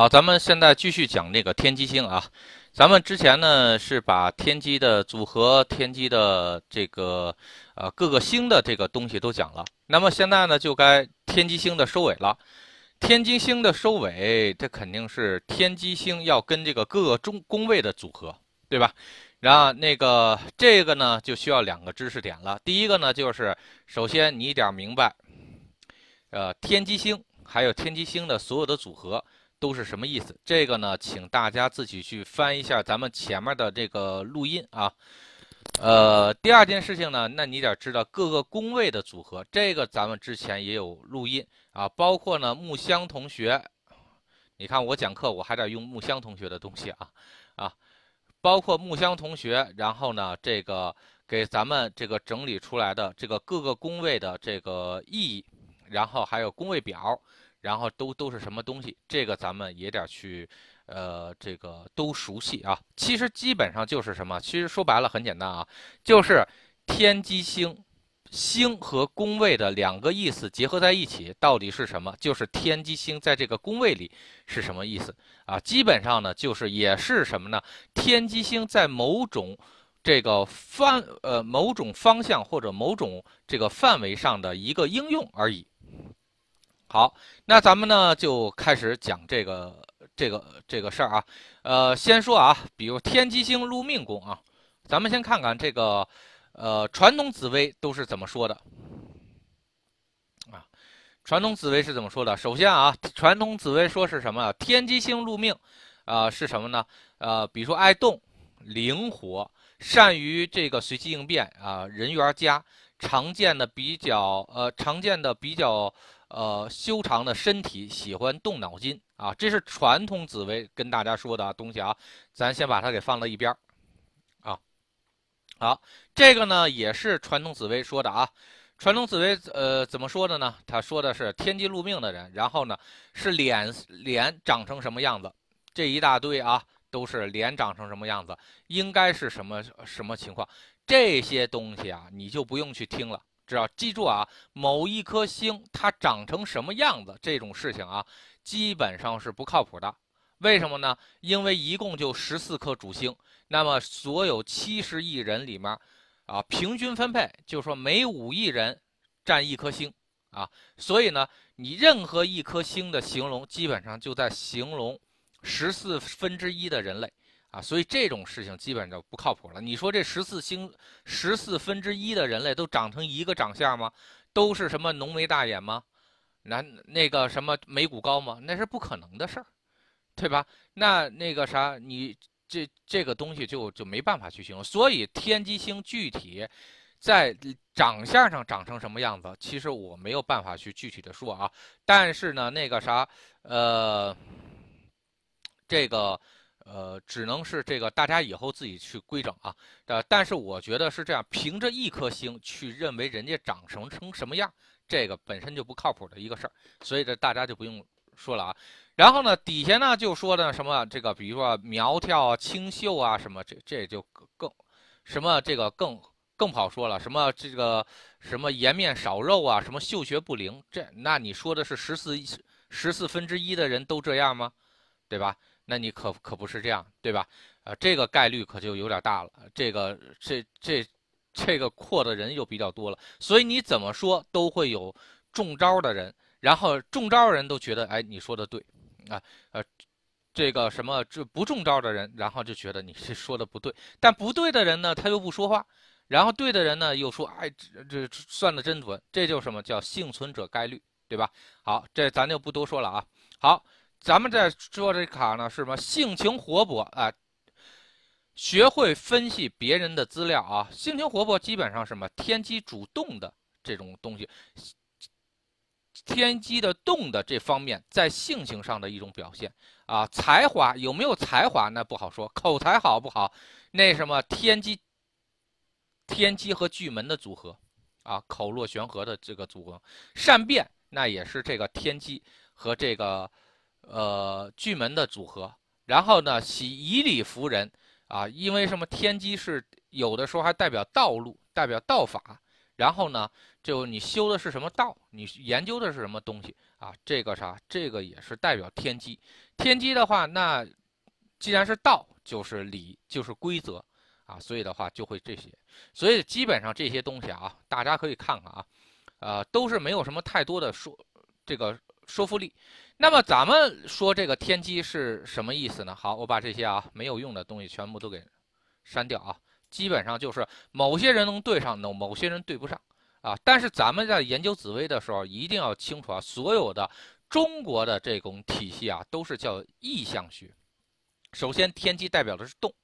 好，咱们现在继续讲那个天机星啊。咱们之前呢是把天机的组合、天机的这个呃各个星的这个东西都讲了。那么现在呢就该天机星的收尾了。天机星的收尾，这肯定是天机星要跟这个各个中宫位的组合，对吧？然后那个这个呢就需要两个知识点了。第一个呢就是首先你得明白，呃，天机星还有天机星的所有的组合。都是什么意思？这个呢，请大家自己去翻一下咱们前面的这个录音啊。呃，第二件事情呢，那你得知道各个宫位的组合，这个咱们之前也有录音啊，包括呢木香同学，你看我讲课我还得用木香同学的东西啊啊，包括木香同学，然后呢这个给咱们这个整理出来的这个各个宫位的这个意义，然后还有宫位表。然后都都是什么东西？这个咱们也得去，呃，这个都熟悉啊。其实基本上就是什么？其实说白了很简单啊，就是天机星，星和宫位的两个意思结合在一起，到底是什么？就是天机星在这个宫位里是什么意思啊？基本上呢，就是也是什么呢？天机星在某种这个范呃某种方向或者某种这个范围上的一个应用而已。好，那咱们呢就开始讲这个这个这个事儿啊。呃，先说啊，比如天机星入命宫啊，咱们先看看这个呃传统紫微都是怎么说的啊。传统紫微是怎么说的？首先啊，传统紫微说是什么？天机星入命啊是什么呢？呃，比如说爱动、灵活、善于这个随机应变啊，人缘佳，常见的比较呃常见的比较。呃，修长的身体，喜欢动脑筋啊，这是传统紫薇跟大家说的东西啊，咱先把它给放到一边啊。好，这个呢也是传统紫薇说的啊。传统紫薇呃怎么说的呢？他说的是天机入命的人，然后呢是脸脸长成什么样子，这一大堆啊都是脸长成什么样子，应该是什么什么情况，这些东西啊你就不用去听了。只要记住啊，某一颗星它长成什么样子，这种事情啊，基本上是不靠谱的。为什么呢？因为一共就十四颗主星，那么所有七十亿人里面，啊，平均分配，就是说每五亿人占一颗星啊。所以呢，你任何一颗星的形容，基本上就在形容十四分之一的人类。啊，所以这种事情基本就不靠谱了。你说这十四星十四分之一的人类都长成一个长相吗？都是什么浓眉大眼吗？那那个什么眉骨高吗？那是不可能的事儿，对吧？那那个啥，你这这个东西就就没办法去形容。所以天机星具体在长相上长成什么样子，其实我没有办法去具体的说啊。但是呢，那个啥，呃，这个。呃，只能是这个大家以后自己去规整啊。呃，但是我觉得是这样，凭着一颗星去认为人家长成成什么样，这个本身就不靠谱的一个事儿。所以这大家就不用说了啊。然后呢，底下呢就说的什么这个，比如说苗条、清秀啊什么，这这就更什么这个更更不好说了。什么这个什么颜面少肉啊，什么嗅觉不灵，这那你说的是十四十四分之一的人都这样吗？对吧？那你可可不是这样，对吧？呃，这个概率可就有点大了。这个这这这个扩的人又比较多了，所以你怎么说都会有中招的人，然后中招人都觉得，哎，你说的对，啊，呃，这个什么这不中招的人，然后就觉得你是说的不对，但不对的人呢，他又不说话，然后对的人呢又说，哎，这这算的真准，这就什么叫幸存者概率，对吧？好，这咱就不多说了啊。好。咱们在说这卡呢，是什么？性情活泼啊，学会分析别人的资料啊，性情活泼基本上什么？天机主动的这种东西，天机的动的这方面，在性情上的一种表现啊。才华有没有才华？那不好说。口才好不好？那什么天机，天机和巨门的组合啊，口若悬河的这个组合，善变那也是这个天机和这个。呃，巨门的组合，然后呢，喜以理服人啊，因为什么？天机是有的时候还代表道路，代表道法，然后呢，就你修的是什么道，你研究的是什么东西啊？这个啥，这个也是代表天机。天机的话，那既然是道，就是理，就是规则啊，所以的话就会这些。所以基本上这些东西啊，大家可以看看啊，呃，都是没有什么太多的说这个说服力。那么咱们说这个天机是什么意思呢？好，我把这些啊没有用的东西全部都给删掉啊。基本上就是某些人能对上，某某些人对不上啊。但是咱们在研究紫微的时候，一定要清楚啊，所有的。中国的这种体系啊，都是叫意象学。首先，天机代表的是动，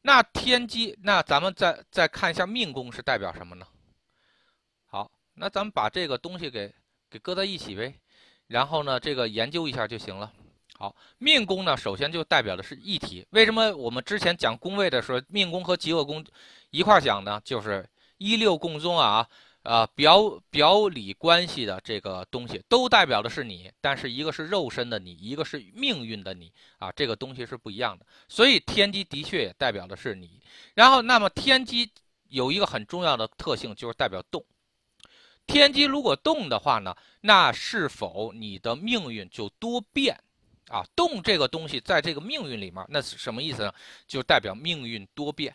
那天机，那咱们再再看一下命宫是代表什么呢？好，那咱们把这个东西给给搁在一起呗，然后呢，这个研究一下就行了。好，命宫呢，首先就代表的是一体。为什么我们之前讲宫位的时候，命宫和极恶宫一块讲呢？就是一六共宗啊。啊，表表里关系的这个东西都代表的是你，但是一个是肉身的你，一个是命运的你啊，这个东西是不一样的。所以天机的确也代表的是你。然后，那么天机有一个很重要的特性，就是代表动。天机如果动的话呢，那是否你的命运就多变啊？动这个东西在这个命运里面，那是什么意思呢？就代表命运多变。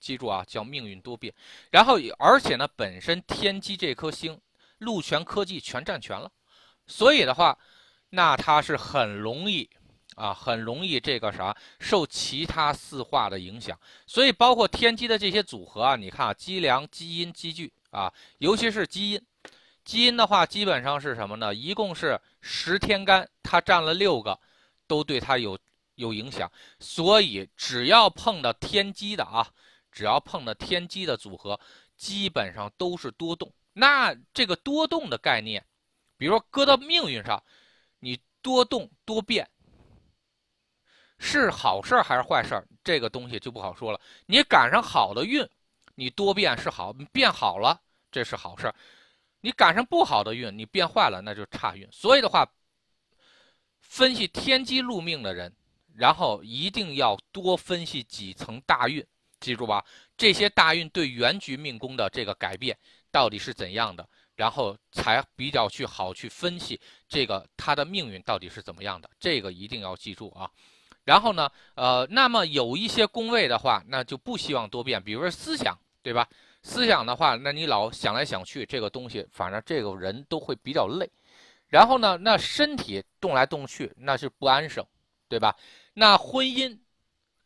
记住啊，叫命运多变，然后而且呢，本身天机这颗星，禄权科技全占全了，所以的话，那它是很容易啊，很容易这个啥受其他四化的影响，所以包括天机的这些组合啊，你看啊，积粮、基因、积聚啊，尤其是基因，基因的话基本上是什么呢？一共是十天干，它占了六个，都对它有有影响，所以只要碰到天机的啊。只要碰到天机的组合，基本上都是多动。那这个多动的概念，比如说搁到命运上，你多动多变，是好事还是坏事？这个东西就不好说了。你赶上好的运，你多变是好，变好了这是好事儿；你赶上不好的运，你变坏了那就差运。所以的话，分析天机入命的人，然后一定要多分析几层大运。记住吧，这些大运对原局命宫的这个改变到底是怎样的，然后才比较去好去分析这个他的命运到底是怎么样的，这个一定要记住啊。然后呢，呃，那么有一些宫位的话，那就不希望多变，比如说思想，对吧？思想的话，那你老想来想去，这个东西，反正这个人都会比较累。然后呢，那身体动来动去，那是不安生，对吧？那婚姻。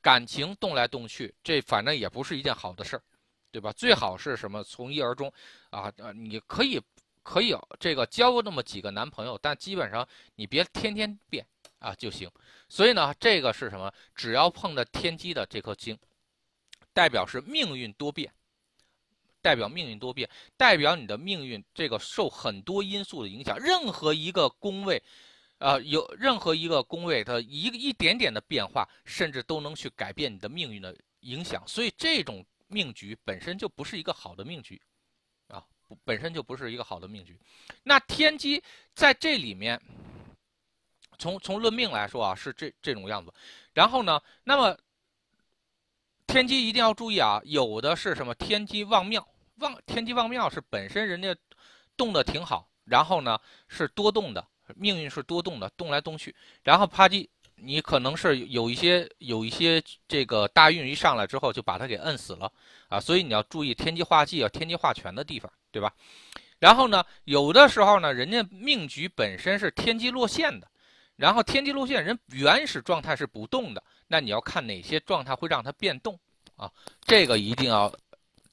感情动来动去，这反正也不是一件好的事儿，对吧？最好是什么从一而终，啊呃，你可以可以这个交那么几个男朋友，但基本上你别天天变啊就行。所以呢，这个是什么？只要碰到天机的这颗星，代表是命运多变，代表命运多变，代表你的命运这个受很多因素的影响，任何一个宫位。啊，有任何一个宫位，它一个一点点的变化，甚至都能去改变你的命运的影响。所以这种命局本身就不是一个好的命局，啊，本身就不是一个好的命局。那天机在这里面，从从论命来说啊，是这这种样子。然后呢，那么天机一定要注意啊，有的是什么天机旺庙，旺天机旺庙是本身人家动的挺好，然后呢是多动的。命运是多动的，动来动去，然后啪叽，你可能是有一些有一些这个大运一上来之后，就把它给摁死了啊，所以你要注意天机化忌啊，天机化权的地方，对吧？然后呢，有的时候呢，人家命局本身是天机落陷的，然后天机落陷，人原始状态是不动的，那你要看哪些状态会让它变动啊？这个一定要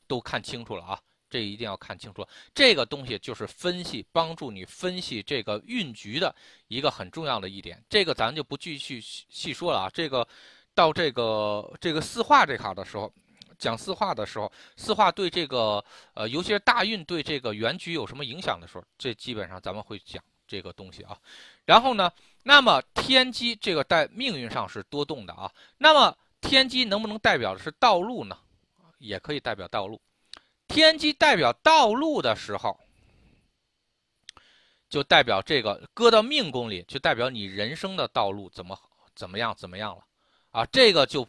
都看清楚了啊。这一定要看清楚，这个东西就是分析，帮助你分析这个运局的一个很重要的一点。这个咱就不继续细说了啊。这个到这个这个四化这卡的时候，讲四化的时候，四化对这个呃，尤其是大运对这个原局有什么影响的时候，这基本上咱们会讲这个东西啊。然后呢，那么天机这个在命运上是多动的啊。那么天机能不能代表的是道路呢？也可以代表道路。天机代表道路的时候，就代表这个搁到命宫里，就代表你人生的道路怎么怎么样怎么样了，啊，这个就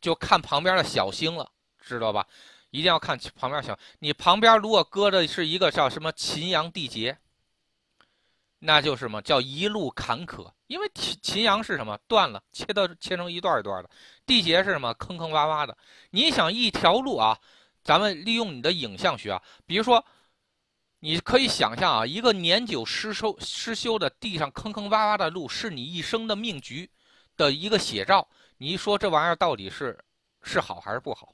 就看旁边的小星了，知道吧？一定要看旁边小。你旁边如果搁的是一个叫什么秦阳地劫，那就是什么叫一路坎坷。因为秦秦阳是什么断了，切到切成一段一段的。地劫是什么坑坑洼洼的。你想一条路啊，咱们利用你的影像学啊，比如说，你可以想象啊，一个年久失修失修的地上坑坑洼洼的路，是你一生的命局的一个写照。你一说这玩意儿到底是是好还是不好？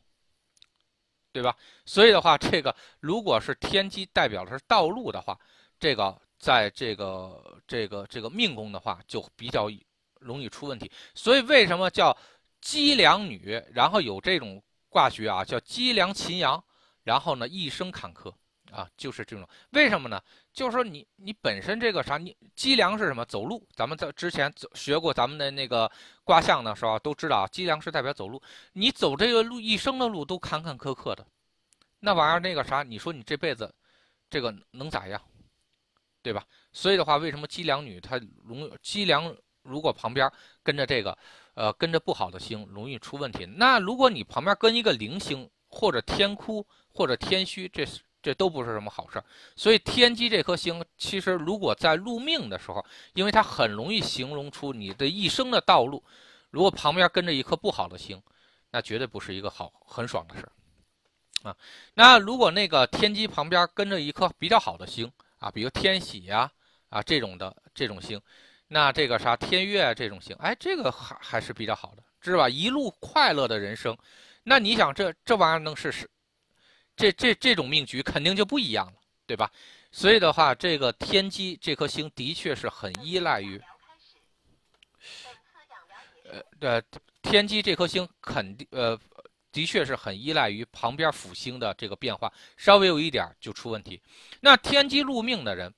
对吧？所以的话，这个如果是天机代表的是道路的话，这个在这个这个这个命宫的话，就比较容易出问题。所以为什么叫姬良女？然后有这种卦学啊，叫姬良秦阳，然后呢一生坎坷啊，就是这种。为什么呢？就是说你你本身这个啥，你姬良是什么？走路。咱们在之前学过咱们的那个卦象的时候，都知道姬良是代表走路。你走这个路一生的路都坎坎坷坷的，那玩意儿那个啥，你说你这辈子这个能咋样？对吧？所以的话，为什么姬良女她容姬良如果旁边跟着这个呃跟着不好的星，容易出问题？那如果你旁边跟一个零星或者天哭或者天虚，这是。这都不是什么好事儿，所以天机这颗星，其实如果在入命的时候，因为它很容易形容出你的一生的道路，如果旁边跟着一颗不好的星，那绝对不是一个好很爽的事儿啊。那如果那个天机旁边跟着一颗比较好的星啊，比如天喜呀啊这种的这种星，那这个啥天月这种星，哎，这个还还是比较好的，知道吧？一路快乐的人生，那你想这这玩意儿能是是？这这这种命局肯定就不一样了，对吧？所以的话，这个天机这颗星的确是很依赖于，呃，对，天机这颗星肯定呃，的确是很依赖于旁边辅星的这个变化，稍微有一点就出问题。那天机入命的人，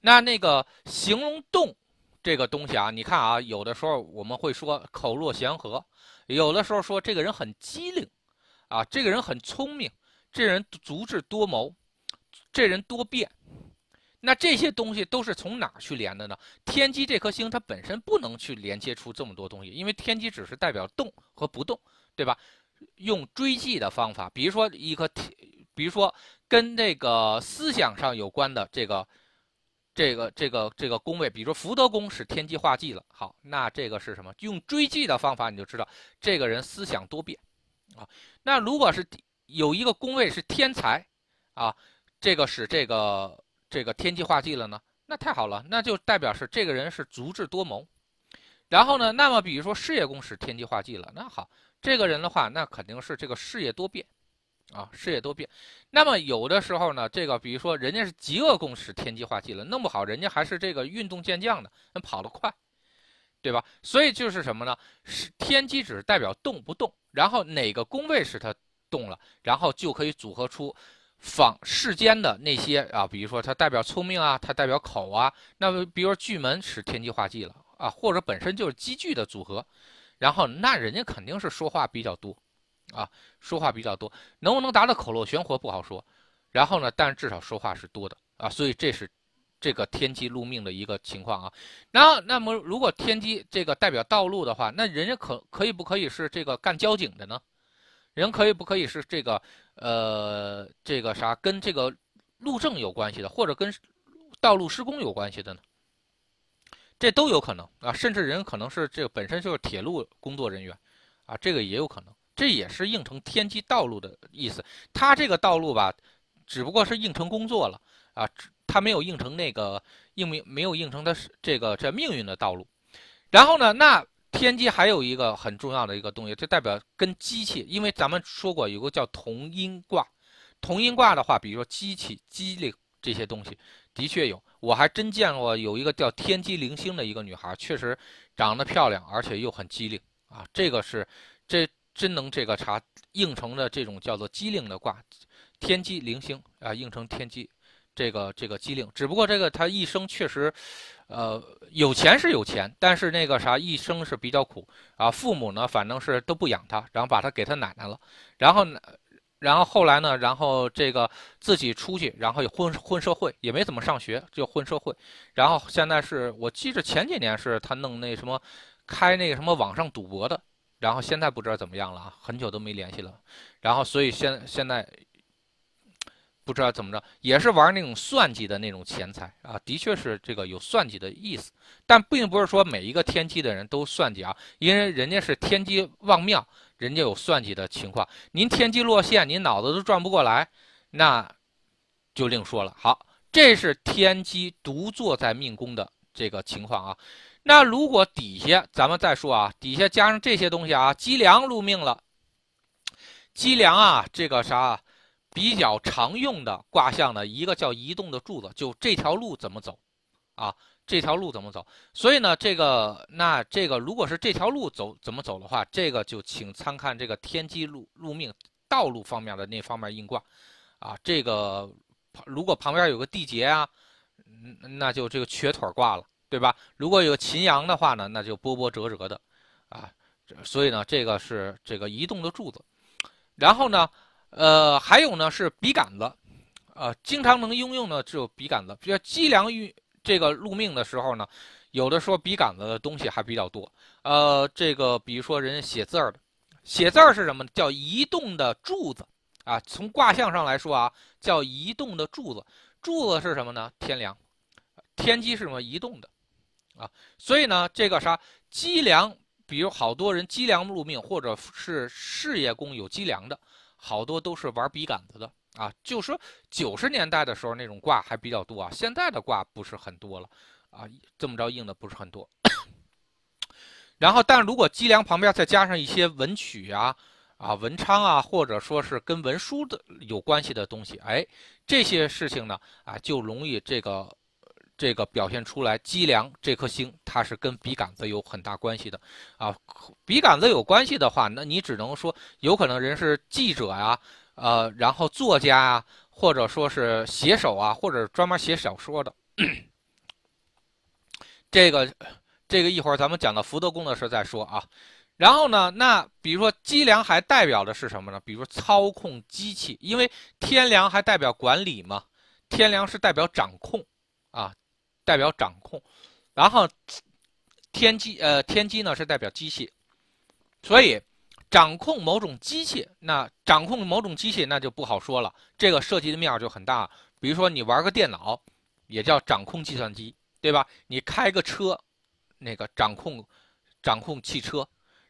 那那个形容动这个东西啊，你看啊，有的时候我们会说口若悬河，有的时候说这个人很机灵，啊，这个人很聪明。这人足智多谋，这人多变，那这些东西都是从哪儿去连的呢？天机这颗星它本身不能去连接出这么多东西，因为天机只是代表动和不动，对吧？用追记的方法，比如说一个天，比如说跟那个思想上有关的这个、这个、这个、这个宫位，比如说福德宫是天机化忌了，好，那这个是什么？用追记的方法，你就知道这个人思想多变啊。那如果是。有一个宫位是天才，啊，这个使这个这个天机化忌了呢，那太好了，那就代表是这个人是足智多谋。然后呢，那么比如说事业宫使天机化忌了，那好，这个人的话，那肯定是这个事业多变，啊，事业多变。那么有的时候呢，这个比如说人家是极恶宫使天机化忌了，弄不好人家还是这个运动健将呢，能跑得快，对吧？所以就是什么呢？是天机只是代表动不动，然后哪个宫位使他。动了，然后就可以组合出仿世间的那些啊，比如说它代表聪明啊，它代表口啊。那么，比如说巨门使天机化忌了啊，或者本身就是积聚的组合，然后那人家肯定是说话比较多啊，说话比较多，能不能达到口若悬河不好说。然后呢，但是至少说话是多的啊，所以这是这个天机入命的一个情况啊。然后，那么如果天机这个代表道路的话，那人家可可以不可以是这个干交警的呢？人可以不可以是这个，呃，这个啥跟这个路政有关系的，或者跟道路施工有关系的呢？这都有可能啊，甚至人可能是这个本身就是铁路工作人员，啊，这个也有可能，这也是应成天机道路的意思。他这个道路吧，只不过是应成工作了啊，他没有应成那个应命没有应成他是这个这命运的道路。然后呢，那。天机还有一个很重要的一个东西，就代表跟机器，因为咱们说过有个叫同音卦，同音卦的话，比如说机器、机灵这些东西，的确有，我还真见过有一个叫天机灵星的一个女孩，确实长得漂亮，而且又很机灵啊，这个是这真能这个查应成的这种叫做机灵的卦，天机灵星啊，应成天机。这个这个机灵，只不过这个她一生确实，呃，有钱是有钱，但是那个啥一生是比较苦啊。父母呢，反正是都不养她，然后把她给她奶奶了，然后呢，然后后来呢，然后这个自己出去，然后也混混社会，也没怎么上学，就混社会。然后现在是我记着前几年是他弄那什么，开那个什么网上赌博的，然后现在不知道怎么样了啊，很久都没联系了。然后所以现现在不知道怎么着，也是玩那种算计的那种钱财啊，的确是这个有算计的意思，但并不是说每一个天机的人都算计啊，因为人家是天机旺庙，人家有算计的情况。您天机落陷，您脑子都转不过来，那就另说了。好，这是天机独坐在命宫的这个情况啊。那如果底下咱们再说啊，底下加上这些东西啊，积粮入命了，积粮啊，这个啥？比较常用的卦象呢，一个叫移动的柱子，就这条路怎么走，啊，这条路怎么走？所以呢，这个那这个如果是这条路走怎么走的话，这个就请参看这个天机路路命道路方面的那方面硬卦，啊，这个如果旁边有个地劫啊，那就这个瘸腿挂了，对吧？如果有秦阳的话呢，那就波波折折的，啊，所以呢，这个是这个移动的柱子，然后呢。呃，还有呢是笔杆子，呃，经常能应用的只有笔杆子。比如积粮运这个入命的时候呢，有的说笔杆子的东西还比较多。呃，这个比如说人写字儿的，写字儿是什么？叫移动的柱子啊。从卦象上来说啊，叫移动的柱子。柱子是什么呢？天梁，天机是什么？移动的啊。所以呢，这个啥积梁，比如好多人积粮入命，或者是事业宫有积梁的。好多都是玩笔杆子的啊，就说九十年代的时候那种卦还比较多啊，现在的卦不是很多了啊，这么着应的不是很多。然后，但如果脊梁旁边再加上一些文曲啊、啊文昌啊，或者说是跟文书的有关系的东西，哎，这些事情呢啊，就容易这个。这个表现出来，积粮这颗星它是跟笔杆子有很大关系的，啊，笔杆子有关系的话，那你只能说有可能人是记者呀，呃，然后作家啊，或者说是写手啊，或者专门写小说的。这个，这个一会儿咱们讲到福德宫的时候再说啊。然后呢，那比如说机粮还代表的是什么呢？比如操控机器，因为天梁还代表管理嘛，天梁是代表掌控啊。代表掌控，然后天机呃天机呢是代表机器，所以掌控某种机器，那掌控某种机器那就不好说了，这个涉及的面就很大。比如说你玩个电脑，也叫掌控计算机，对吧？你开个车，那个掌控掌控汽车，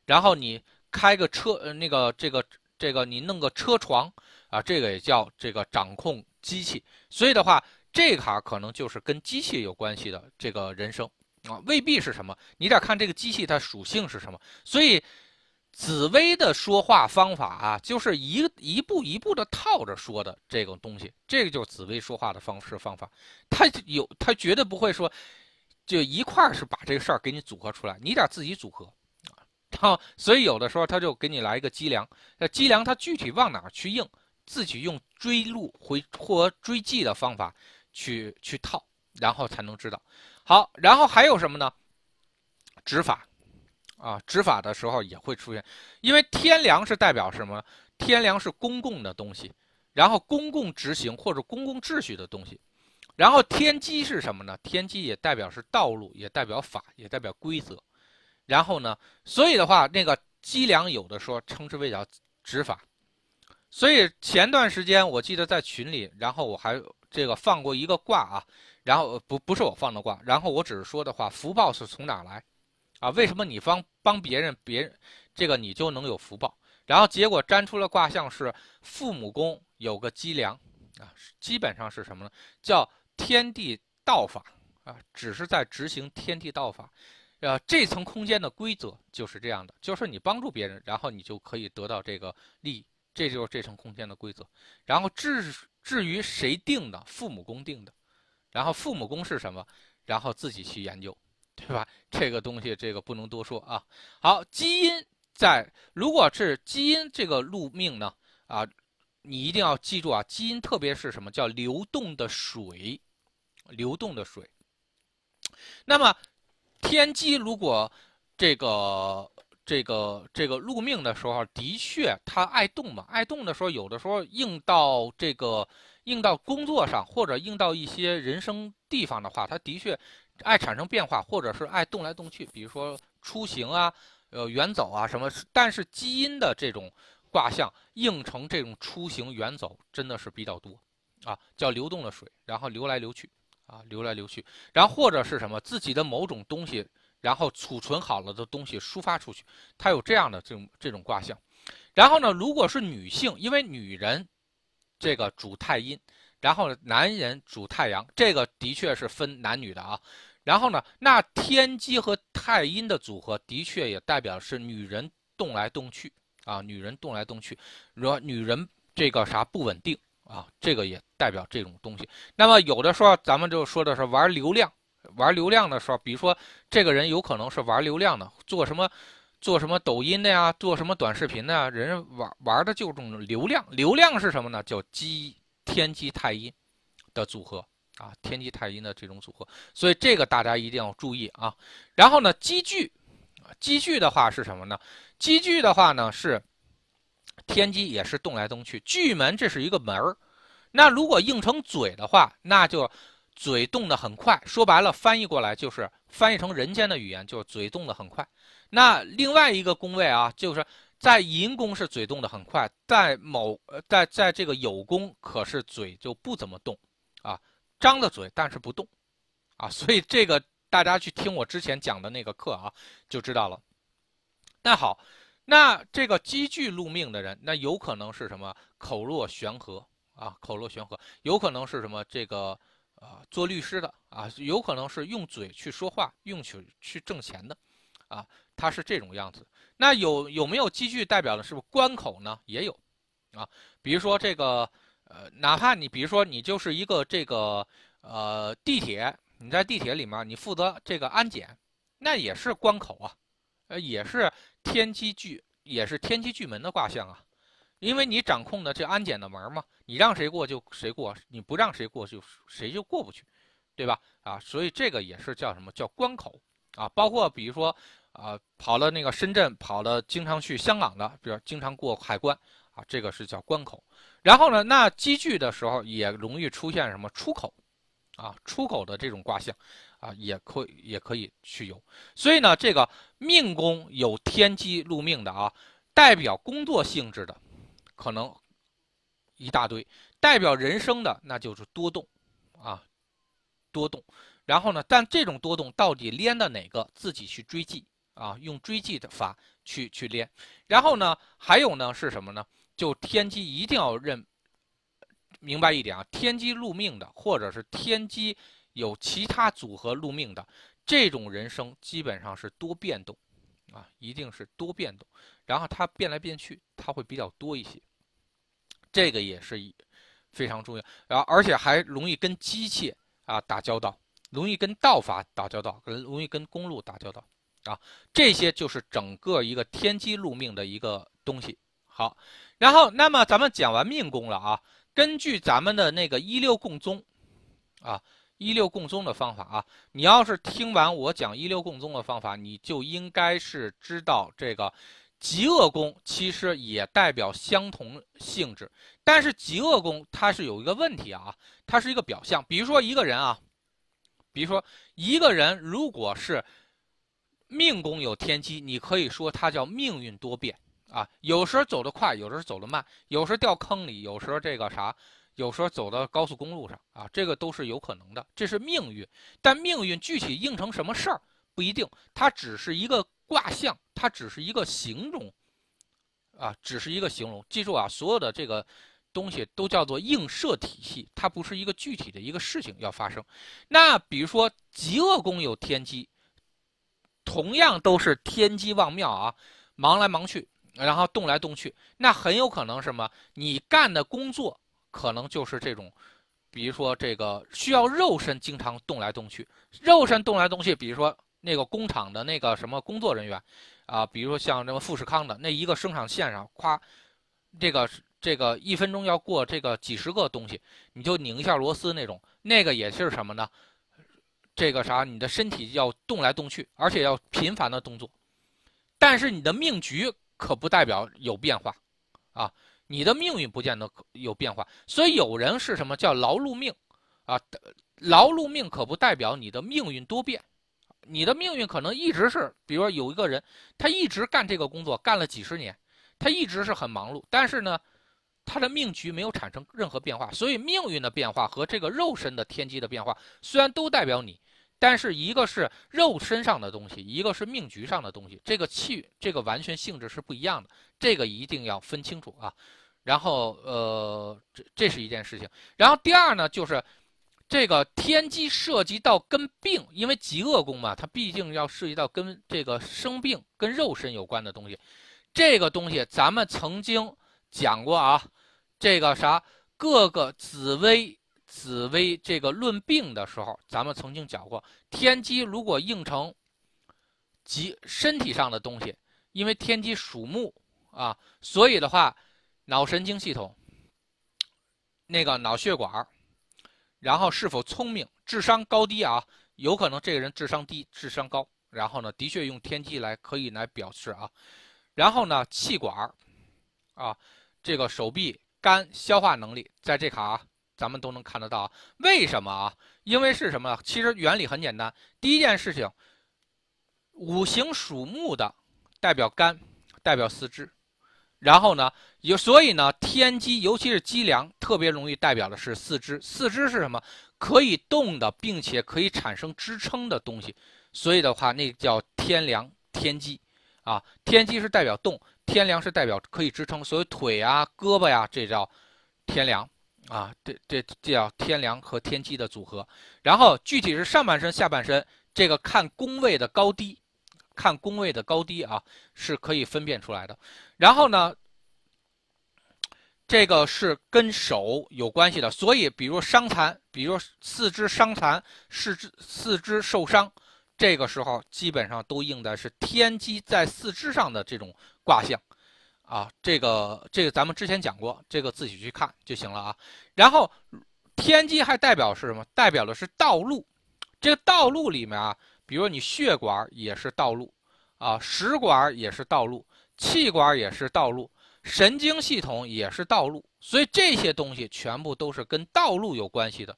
然后你开个车呃那个这个这个你弄个车床啊，这个也叫这个掌控机器。所以的话。这卡可能就是跟机器有关系的这个人生啊，未必是什么，你得看这个机器它属性是什么。所以，紫薇的说话方法啊，就是一一步一步的套着说的这种东西，这个就是紫薇说话的方式方法。他有，他绝对不会说就一块儿是把这个事儿给你组合出来，你得自己组合啊。然后，所以有的时候他就给你来一个积粮，那积粮它具体往哪去应，自己用追路回或追记的方法。去去套，然后才能知道。好，然后还有什么呢？指法，啊，执法的时候也会出现，因为天良是代表什么？天良是公共的东西，然后公共执行或者公共秩序的东西。然后天机是什么呢？天机也代表是道路，也代表法，也代表规则。然后呢，所以的话，那个机梁有的说称之为叫执法。所以前段时间我记得在群里，然后我还。这个放过一个卦啊，然后不不是我放的卦，然后我只是说的话，福报是从哪来，啊？为什么你帮帮别人，别人这个你就能有福报？然后结果占出了卦象是父母宫有个积粮，啊，基本上是什么呢？叫天地道法啊，只是在执行天地道法，呃，这层空间的规则就是这样的，就是你帮助别人，然后你就可以得到这个利益，这就是这层空间的规则，然后至。至于谁定的，父母宫定的，然后父母宫是什么，然后自己去研究，对吧？这个东西这个不能多说啊。好，基因在，如果是基因这个路命呢，啊，你一定要记住啊，基因特别是什么叫流动的水，流动的水。那么天机如果这个。这个这个入命的时候，的确他爱动嘛，爱动的时候，有的时候应到这个应到工作上，或者应到一些人生地方的话，他的确爱产生变化，或者是爱动来动去，比如说出行啊，呃，远走啊什么。但是基因的这种卦象应成这种出行远走，真的是比较多啊，叫流动的水，然后流来流去啊，流来流去，然后或者是什么自己的某种东西，然后储存好了的东西抒发出去，它有这样的这种这种卦象。然后呢，如果是女性，因为女人这个主太阴，然后男人主太阳，这个的确是分男女的啊。然后呢，那天机和太阴的组合，的确也代表是女人动来动去啊，女人动来动去，说女人这个啥不稳定啊，这个也代表这种东西。那么有的时候咱们就说的是玩流量，玩流量的时候，比如说这个人有可能是玩流量的，做什么做什么抖音的呀，做什么短视频的呀，人玩玩的就这种流量。流量是什么呢？叫基天机太阴的组合。啊，天机太阴的这种组合，所以这个大家一定要注意啊。然后呢，积聚，积聚的话是什么呢？积聚的话呢是天机也是动来动去，聚门这是一个门儿。那如果应成嘴的话，那就嘴动得很快。说白了，翻译过来就是翻译成人间的语言，就是嘴动得很快。那另外一个宫位啊，就是在寅宫是嘴动得很快，在某呃在在这个酉宫可是嘴就不怎么动啊。张着嘴，但是不动，啊，所以这个大家去听我之前讲的那个课啊，就知道了。那好，那这个积聚路命的人，那有可能是什么？口若悬河啊，口若悬河，有可能是什么？这个啊，做律师的啊，有可能是用嘴去说话，用去去挣钱的，啊，他是这种样子。那有有没有积聚代表的是不是关口呢？也有，啊，比如说这个。呃，哪怕你比如说你就是一个这个呃地铁，你在地铁里面你负责这个安检，那也是关口啊，呃也是天机巨也是天机巨门的卦象啊，因为你掌控的这安检的门嘛，你让谁过就谁过，你不让谁过就谁就过不去，对吧？啊，所以这个也是叫什么叫关口啊？包括比如说啊跑了那个深圳，跑了经常去香港的，比如经常过海关啊，这个是叫关口。然后呢，那积聚的时候也容易出现什么出口，啊，出口的这种卦象，啊，也可也可以去有。所以呢，这个命宫有天机入命的啊，代表工作性质的，可能一大堆；代表人生的，那就是多动，啊，多动。然后呢，但这种多动到底连的哪个，自己去追记啊，用追记的法去去连。然后呢，还有呢是什么呢？就天机一定要认明白一点啊，天机入命的，或者是天机有其他组合入命的，这种人生基本上是多变动，啊，一定是多变动，然后它变来变去，它会比较多一些，这个也是一非常重要，然后而且还容易跟机械啊打交道，容易跟道法打交道，跟容易跟公路打交道，啊，这些就是整个一个天机入命的一个东西，好。然后，那么咱们讲完命宫了啊。根据咱们的那个一六共宗，啊，一六共宗的方法啊，你要是听完我讲一六共宗的方法，你就应该是知道这个极恶宫其实也代表相同性质。但是极恶宫它是有一个问题啊，它是一个表象。比如说一个人啊，比如说一个人如果是命宫有天机，你可以说他叫命运多变。啊，有时候走得快，有时候走得慢，有时候掉坑里，有时候这个啥，有时候走到高速公路上啊，这个都是有可能的，这是命运。但命运具体应成什么事儿不一定，它只是一个卦象，它只是一个形容，啊，只是一个形容。记住啊，所有的这个东西都叫做映射体系，它不是一个具体的一个事情要发生。那比如说极恶宫有天机，同样都是天机旺庙啊，忙来忙去。然后动来动去，那很有可能什么？你干的工作可能就是这种，比如说这个需要肉身经常动来动去，肉身动来动去。比如说那个工厂的那个什么工作人员，啊，比如说像这个富士康的那一个生产线上，夸这个这个一分钟要过这个几十个东西，你就拧一下螺丝那种，那个也是什么呢？这个啥？你的身体要动来动去，而且要频繁的动作，但是你的命局。可不代表有变化，啊，你的命运不见得有变化。所以有人是什么叫劳碌命，啊，劳碌命可不代表你的命运多变，你的命运可能一直是，比如说有一个人，他一直干这个工作干了几十年，他一直是很忙碌，但是呢，他的命局没有产生任何变化，所以命运的变化和这个肉身的天机的变化，虽然都代表你，但是一个是肉身上的东西，一个是命局上的东西，这个气这个完全性质是不一样的，这个一定要分清楚啊。然后呃，这这是一件事情。然后第二呢，就是这个天机涉及到跟病，因为极恶宫嘛，它毕竟要涉及到跟这个生病、跟肉身有关的东西。这个东西咱们曾经讲过啊。这个啥，各个紫薇紫薇这个论病的时候，咱们曾经讲过，天机如果应成及身体上的东西，因为天机属木啊，所以的话，脑神经系统、那个脑血管，然后是否聪明、智商高低啊，有可能这个人智商低、智商高，然后呢，的确用天机来可以来表示啊，然后呢，气管啊，这个手臂。肝消化能力在这卡啊，咱们都能看得到。为什么啊？因为是什么？其实原理很简单。第一件事情，五行属木的代表肝，代表四肢。然后呢，有所以呢，天机尤其是机梁，特别容易代表的是四肢。四肢是什么？可以动的，并且可以产生支撑的东西。所以的话，那叫天梁天机啊。天机是代表动。天梁是代表可以支撑，所以腿啊、胳膊呀，这叫天梁啊，这这这叫天梁和天机的组合。然后具体是上半身、下半身，这个看宫位的高低，看宫位的高低啊，是可以分辨出来的。然后呢，这个是跟手有关系的，所以比如伤残，比如四肢伤残、四肢四肢受伤。这个时候基本上都应的是天机在四肢上的这种卦象，啊，这个这个咱们之前讲过，这个自己去看就行了啊。然后天机还代表是什么？代表的是道路，这个道路里面啊，比如你血管也是道路，啊，食管也是道路，气管也是道路，神经系统也是道路，所以这些东西全部都是跟道路有关系的。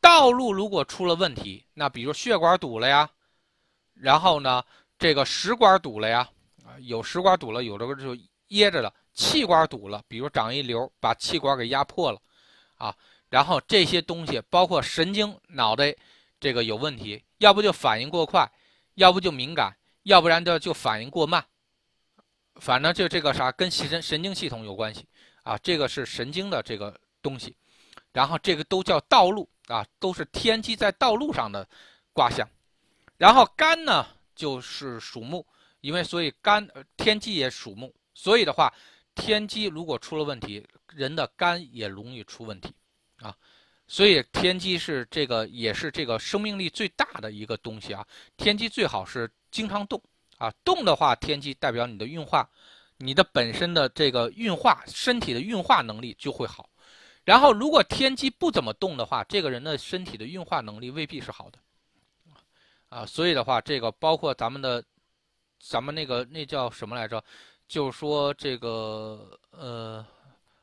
道路如果出了问题，那比如血管堵了呀。然后呢，这个食管堵了呀，啊，有食管堵了，有这个就噎着了；气管堵了，比如长一瘤，把气管给压迫了，啊，然后这些东西包括神经脑袋这个有问题，要不就反应过快，要不就敏感，要不然就就反应过慢，反正就这个啥跟神神经系统有关系啊，这个是神经的这个东西，然后这个都叫道路啊，都是天机在道路上的卦象。然后肝呢，就是属木，因为所以肝天机也属木，所以的话，天机如果出了问题，人的肝也容易出问题，啊，所以天机是这个也是这个生命力最大的一个东西啊。天机最好是经常动啊，动的话，天机代表你的运化，你的本身的这个运化身体的运化能力就会好。然后如果天机不怎么动的话，这个人的身体的运化能力未必是好的。啊，所以的话，这个包括咱们的，咱们那个那叫什么来着？就是说这个呃，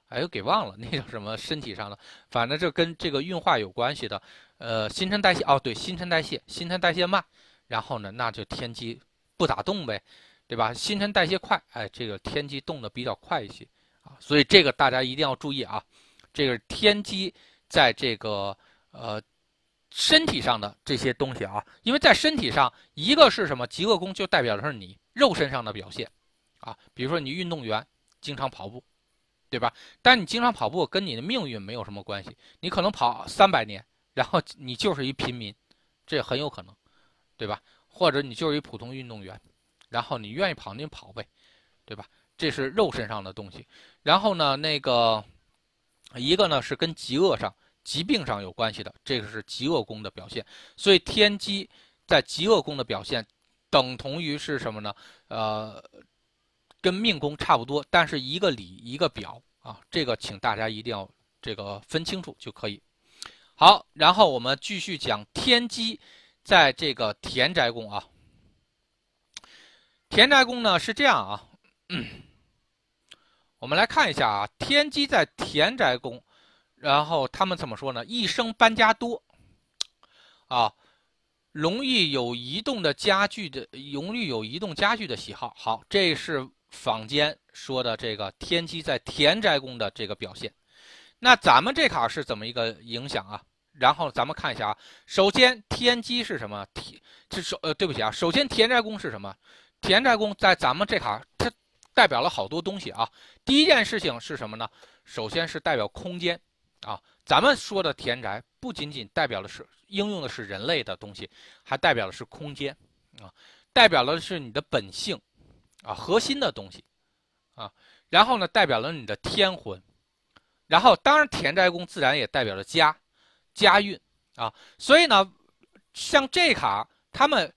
哎呦给忘了，那叫什么？身体上的，反正这跟这个运化有关系的。呃，新陈代谢哦，对，新陈代谢，新陈代谢慢，然后呢，那就天机不咋动呗，对吧？新陈代谢快，哎，这个天机动的比较快一些啊，所以这个大家一定要注意啊，这个天机在这个呃。身体上的这些东西啊，因为在身体上，一个是什么？极恶宫就代表的是你肉身上的表现，啊，比如说你运动员经常跑步，对吧？但你经常跑步跟你的命运没有什么关系，你可能跑三百年，然后你就是一平民，这很有可能，对吧？或者你就是一普通运动员，然后你愿意跑你跑呗，对吧？这是肉身上的东西。然后呢，那个一个呢是跟极恶上。疾病上有关系的，这个是极恶宫的表现。所以天机在极恶宫的表现，等同于是什么呢？呃，跟命宫差不多，但是一个里一个表啊，这个请大家一定要这个分清楚就可以。好，然后我们继续讲天机在这个田宅宫啊。田宅宫呢是这样啊，嗯我们来看一下啊，天机在田宅宫。然后他们怎么说呢？一生搬家多，啊，容易有移动的家具的，容易有移动家具的喜好。好，这是坊间说的这个天机在田宅宫的这个表现。那咱们这卡是怎么一个影响啊？然后咱们看一下啊，首先天机是什么？天这首呃，对不起啊，首先田宅宫是什么？田宅宫在咱们这卡它代表了好多东西啊。第一件事情是什么呢？首先是代表空间啊。咱们说的田宅不仅仅代表的是应用的是人类的东西，还代表的是空间啊，代表的是你的本性啊，核心的东西啊。然后呢，代表了你的天魂。然后当然田宅宫自然也代表了家。家运啊，所以呢，像这卡，他们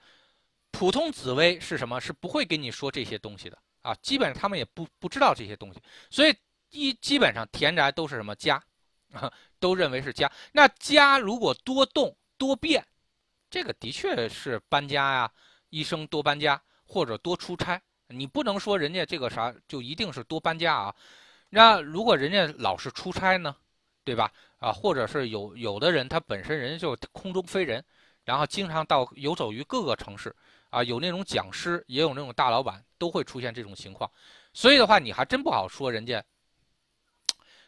普通紫薇是什么？是不会跟你说这些东西的啊，基本上他们也不不知道这些东西，所以一基本上田宅都是什么家啊，都认为是家。那家如果多动多变，这个的确是搬家呀，一生多搬家或者多出差，你不能说人家这个啥就一定是多搬家啊。那如果人家老是出差呢，对吧？啊，或者是有有的人他本身人就空中飞人，然后经常到游走于各个城市，啊，有那种讲师，也有那种大老板，都会出现这种情况。所以的话，你还真不好说人家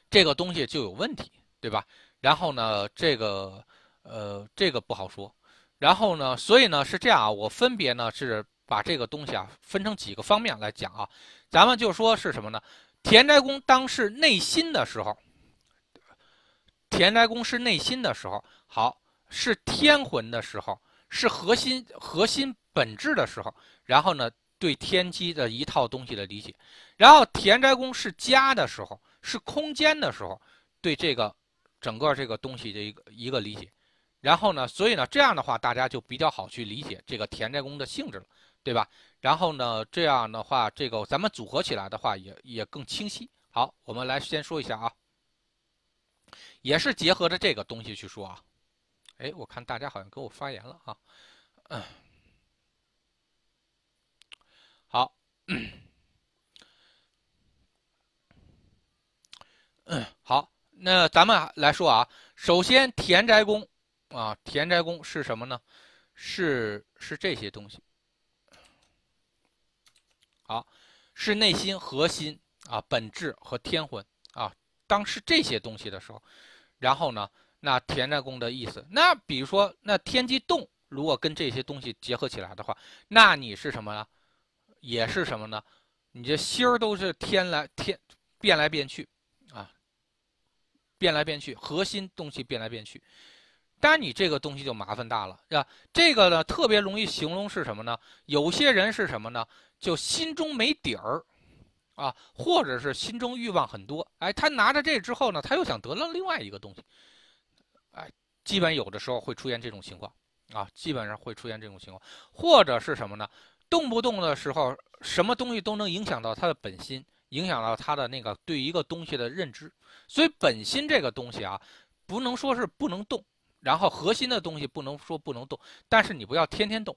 这个东西就有问题，对吧？然后呢，这个呃，这个不好说。然后呢，所以呢是这样啊，我分别呢是把这个东西啊分成几个方面来讲啊。咱们就说是什么呢？田宅宫当是内心的时候。田宅宫是内心的时候，好是天魂的时候，是核心核心本质的时候。然后呢，对天机的一套东西的理解。然后田宅宫是家的时候，是空间的时候，对这个整个这个东西的一个一个理解。然后呢，所以呢，这样的话大家就比较好去理解这个田宅宫的性质了，对吧？然后呢，这样的话，这个咱们组合起来的话也也更清晰。好，我们来先说一下啊。也是结合着这个东西去说啊，哎，我看大家好像给我发言了啊，嗯，好，嗯，好，那咱们来说啊，首先田宅宫啊，田宅宫是什么呢？是是这些东西，好，是内心核心啊，本质和天魂啊，当是这些东西的时候。然后呢，那田宅宫的意思，那比如说那天机动，如果跟这些东西结合起来的话，那你是什么呢？也是什么呢？你这心儿都是天来天变来变去啊，变来变去，核心东西变来变去，但你这个东西就麻烦大了，是吧？这个呢特别容易形容是什么呢？有些人是什么呢？就心中没底儿。啊，或者是心中欲望很多，哎，他拿着这之后呢，他又想得到另外一个东西，哎，基本有的时候会出现这种情况，啊，基本上会出现这种情况，或者是什么呢？动不动的时候，什么东西都能影响到他的本心，影响到他的那个对一个东西的认知，所以本心这个东西啊，不能说是不能动，然后核心的东西不能说不能动，但是你不要天天动，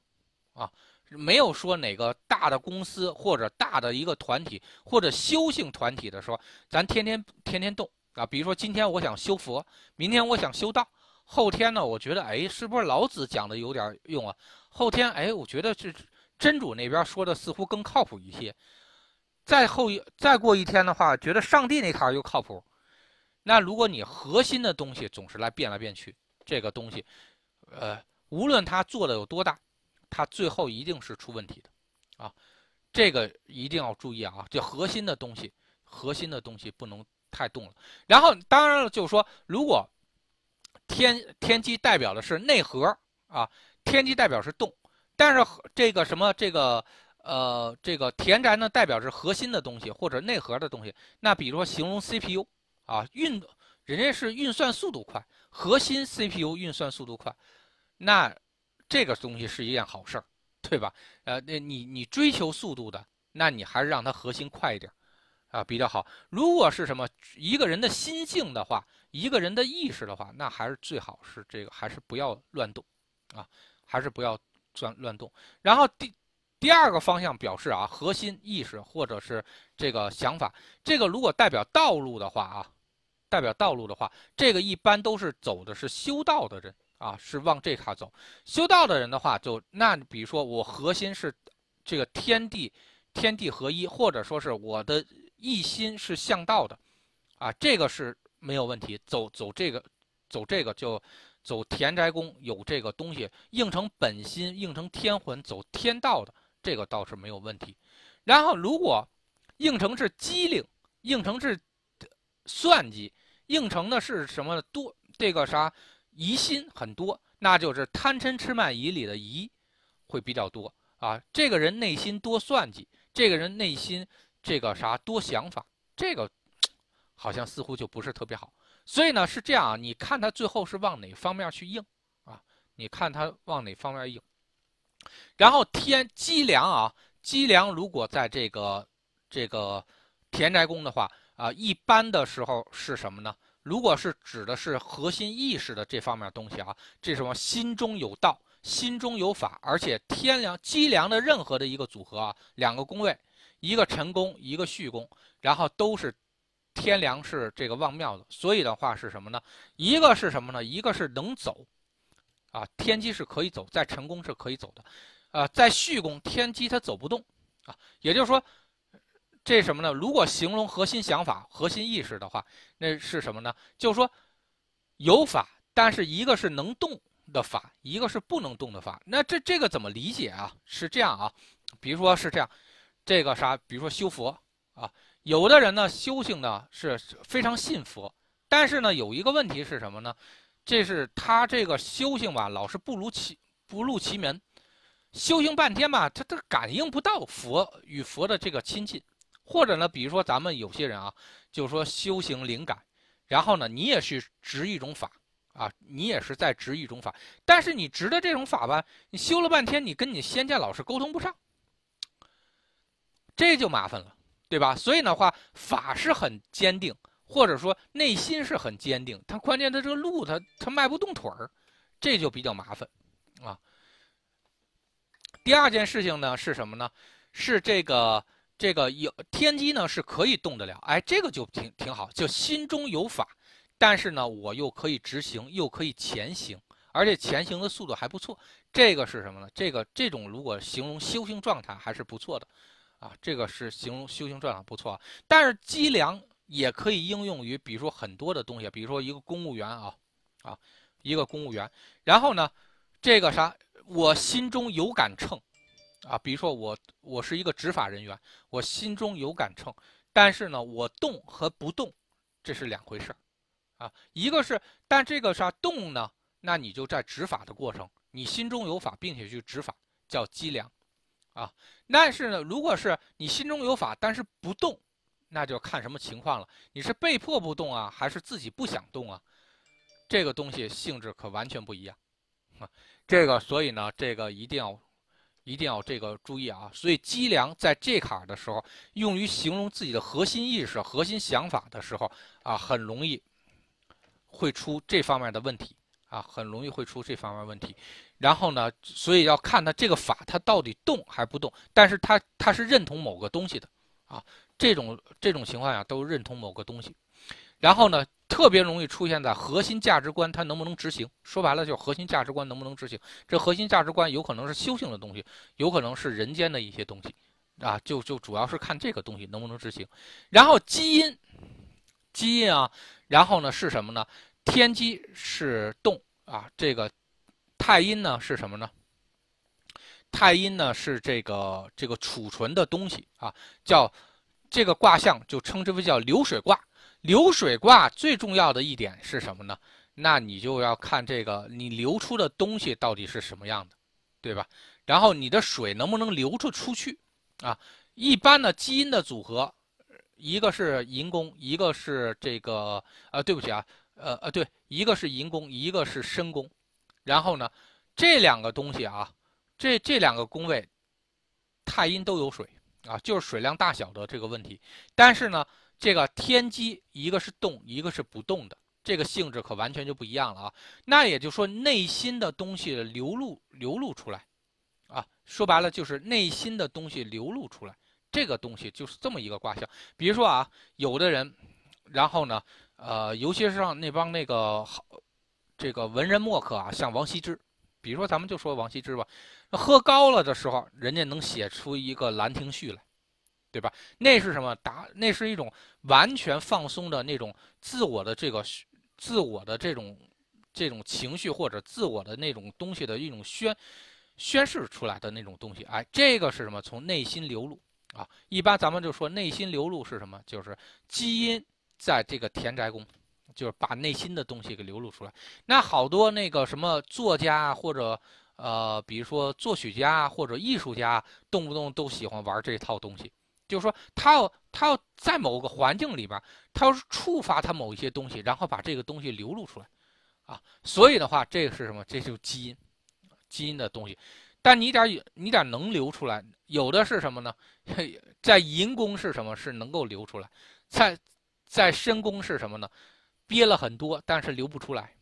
啊。没有说哪个大的公司或者大的一个团体或者修行团体的说，咱天天天天动啊。比如说今天我想修佛，明天我想修道，后天呢，我觉得哎，是不是老子讲的有点用啊？后天哎，我觉得是真主那边说的似乎更靠谱一些。再后一再过一天的话，觉得上帝那卡又靠谱。那如果你核心的东西总是来变来变去，这个东西，呃，无论他做的有多大。它最后一定是出问题的，啊，这个一定要注意啊！这核心的东西，核心的东西不能太动了。然后，当然了，就是说，如果天天机代表的是内核啊，天机代表是动，但是这个什么这个呃这个田宅呢，代表是核心的东西或者内核的东西。那比如说形容 CPU 啊，运人家是运算速度快，核心 CPU 运算速度快，那。这个东西是一件好事儿，对吧？呃，那你你追求速度的，那你还是让它核心快一点，啊，比较好。如果是什么一个人的心性的话，一个人的意识的话，那还是最好是这个，还是不要乱动，啊，还是不要乱乱动。然后第第二个方向表示啊，核心意识或者是这个想法，这个如果代表道路的话啊，代表道路的话，这个一般都是走的是修道的人。啊，是往这卡走。修道的人的话，就那比如说我核心是这个天地，天地合一，或者说是我的一心是向道的，啊，这个是没有问题。走走这个，走这个就走田宅宫有这个东西，应成本心，应成天魂，走天道的这个倒是没有问题。然后如果应成是机灵，应成是算计，应成的是什么多这个啥疑心很多，那就是贪嗔痴慢疑里的疑会比较多啊。这个人内心多算计，这个人内心这个啥多想法，这个 好像似乎就不是特别好。所以呢是这样啊，你看他最后是往哪方面去应啊？你看他往哪方面应？然后天机梁啊，机梁如果在这个这个田宅宫的话。啊，一般的时候是什么呢？如果是指的是核心意识的这方面东西啊，这什么心中有道，心中有法，而且天梁、机梁的任何的一个组合啊，两个宫位，一个辰宫，一个戌宫，然后都是天梁是这个旺庙的，所以的话是什么呢？一个是什么呢？一个是能走，啊，天机是可以走，在辰宫是可以走的，啊，在戌宫天机它走不动，啊，也就是说。这是什么呢？如果形容核心想法、核心意识的话，那是什么呢？就是说，有法，但是一个是能动的法，一个是不能动的法。那这这个怎么理解啊？是这样啊，比如说是这样，这个啥？比如说修佛啊，有的人呢修行呢是非常信佛，但是呢有一个问题是什么呢？这是他这个修行吧，老是不如其不入其门，修行半天吧，他他感应不到佛与佛的这个亲近。或者呢，比如说咱们有些人啊，就是说修行灵感，然后呢，你也是执一种法啊，你也是在执一种法，但是你执的这种法吧，你修了半天，你跟你仙界老师沟通不上，这就麻烦了，对吧？所以的话，法是很坚定，或者说内心是很坚定，他关键他这个路他他迈不动腿儿，这就比较麻烦啊。第二件事情呢是什么呢？是这个。这个有天机呢是可以动得了，哎，这个就挺挺好，就心中有法，但是呢，我又可以执行，又可以前行，而且前行的速度还不错。这个是什么呢？这个这种如果形容修行状态还是不错的，啊，这个是形容修行状态不错。但是机梁也可以应用于，比如说很多的东西，比如说一个公务员啊，啊，一个公务员，然后呢，这个啥，我心中有杆秤。啊，比如说我我是一个执法人员，我心中有杆秤，但是呢，我动和不动，这是两回事儿，啊，一个是，但这个啥动呢？那你就在执法的过程，你心中有法，并且去执法，叫积粮，啊，但是呢，如果是你心中有法，但是不动，那就看什么情况了，你是被迫不动啊，还是自己不想动啊？这个东西性质可完全不一样，啊，这个所以呢，这个一定要。一定要这个注意啊！所以积粮在这坎儿的时候，用于形容自己的核心意识、核心想法的时候啊，很容易会出这方面的问题啊，很容易会出这方面问题。然后呢，所以要看他这个法，他到底动还不动？但是他他是认同某个东西的啊，这种这种情况下都认同某个东西。然后呢？特别容易出现在核心价值观，它能不能执行？说白了就是核心价值观能不能执行。这核心价值观有可能是修行的东西，有可能是人间的一些东西，啊，就就主要是看这个东西能不能执行。然后基因，基因啊，然后呢是什么呢？天机是动啊，这个太阴呢是什么呢？太阴呢是这个这个储存的东西啊，叫这个卦象就称之为叫流水卦。流水卦最重要的一点是什么呢？那你就要看这个你流出的东西到底是什么样的，对吧？然后你的水能不能流出出去啊？一般的基因的组合，一个是寅宫，一个是这个呃，对不起啊，呃呃，对，一个是寅宫，一个是申宫。然后呢，这两个东西啊，这这两个宫位，太阴都有水啊，就是水量大小的这个问题。但是呢。这个天机，一个是动，一个是不动的，这个性质可完全就不一样了啊。那也就是说，内心的东西流露流露出来，啊，说白了就是内心的东西流露出来，这个东西就是这么一个卦象。比如说啊，有的人，然后呢，呃，尤其是让那帮那个好这个文人墨客啊，像王羲之，比如说咱们就说王羲之吧，喝高了的时候，人家能写出一个《兰亭序》来，对吧？那是什么？达那是一种完全放松的那种自我的这个自我的这种这种情绪或者自我的那种东西的一种宣宣示出来的那种东西。哎，这个是什么？从内心流露啊。一般咱们就说内心流露是什么？就是基因在这个田宅宫，就是把内心的东西给流露出来。那好多那个什么作家或者呃，比如说作曲家或者艺术家，动不动都喜欢玩这套东西。就是说，他要他要在某个环境里边，他要是触发他某一些东西，然后把这个东西流露出来，啊，所以的话，这个是什么？这就是基因，基因的东西。但你点你点能流出来，有的是什么呢？在寅宫是什么？是能够流出来。在在深宫是什么呢？憋了很多，但是流不出来，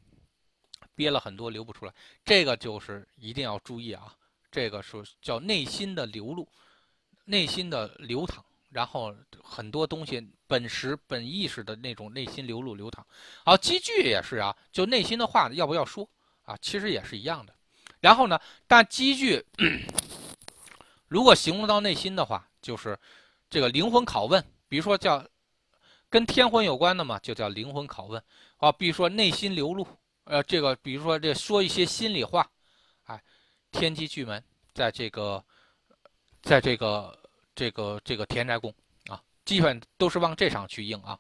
憋了很多流不出来。这个就是一定要注意啊，这个是叫内心的流露。内心的流淌，然后很多东西本实本意识的那种内心流露流淌，好，积聚也是啊，就内心的话要不要说啊？其实也是一样的。然后呢，但积聚 如果形容到内心的话，就是这个灵魂拷问，比如说叫跟天魂有关的嘛，就叫灵魂拷问啊。比如说内心流露，呃，这个比如说这说一些心里话，哎，天机巨门在这个。在这个这个这个田宅宫啊，基本都是往这上去应啊，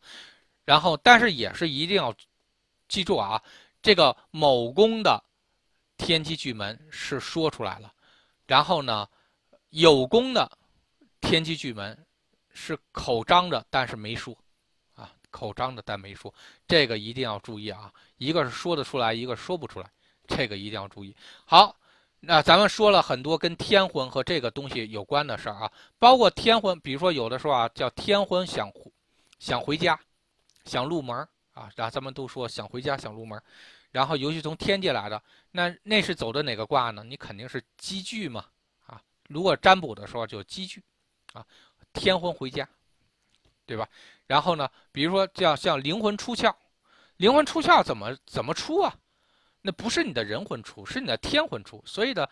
然后但是也是一定要记住啊，这个某宫的天机巨门是说出来了，然后呢，有宫的天机巨门是口张着，但是没说啊，口张着但没说，这个一定要注意啊，一个是说得出来，一个说不出来，这个一定要注意。好。那咱们说了很多跟天婚和这个东西有关的事儿啊，包括天婚，比如说有的时候啊叫天婚想想回家，想入门啊，然后咱们都说想回家想入门，然后尤其从天界来的，那那是走的哪个卦呢？你肯定是积聚嘛啊，如果占卜的时候就积聚啊，天婚回家，对吧？然后呢，比如说叫像灵魂出窍，灵魂出窍怎么怎么出啊？那不是你的人魂出，是你的天魂出，所以呢，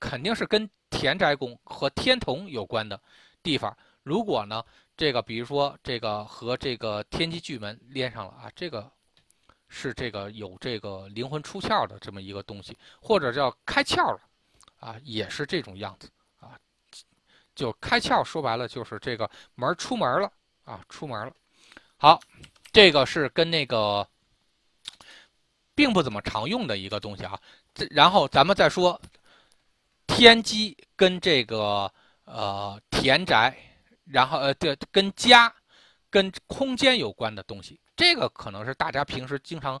肯定是跟田宅宫和天同有关的地方。如果呢，这个比如说这个和这个天机巨门连上了啊，这个是这个有这个灵魂出窍的这么一个东西，或者叫开窍了啊，也是这种样子啊。就开窍说白了就是这个门出门了啊，出门了。好，这个是跟那个。并不怎么常用的一个东西啊，这然后咱们再说天机跟这个呃田宅，然后呃对跟家跟空间有关的东西，这个可能是大家平时经常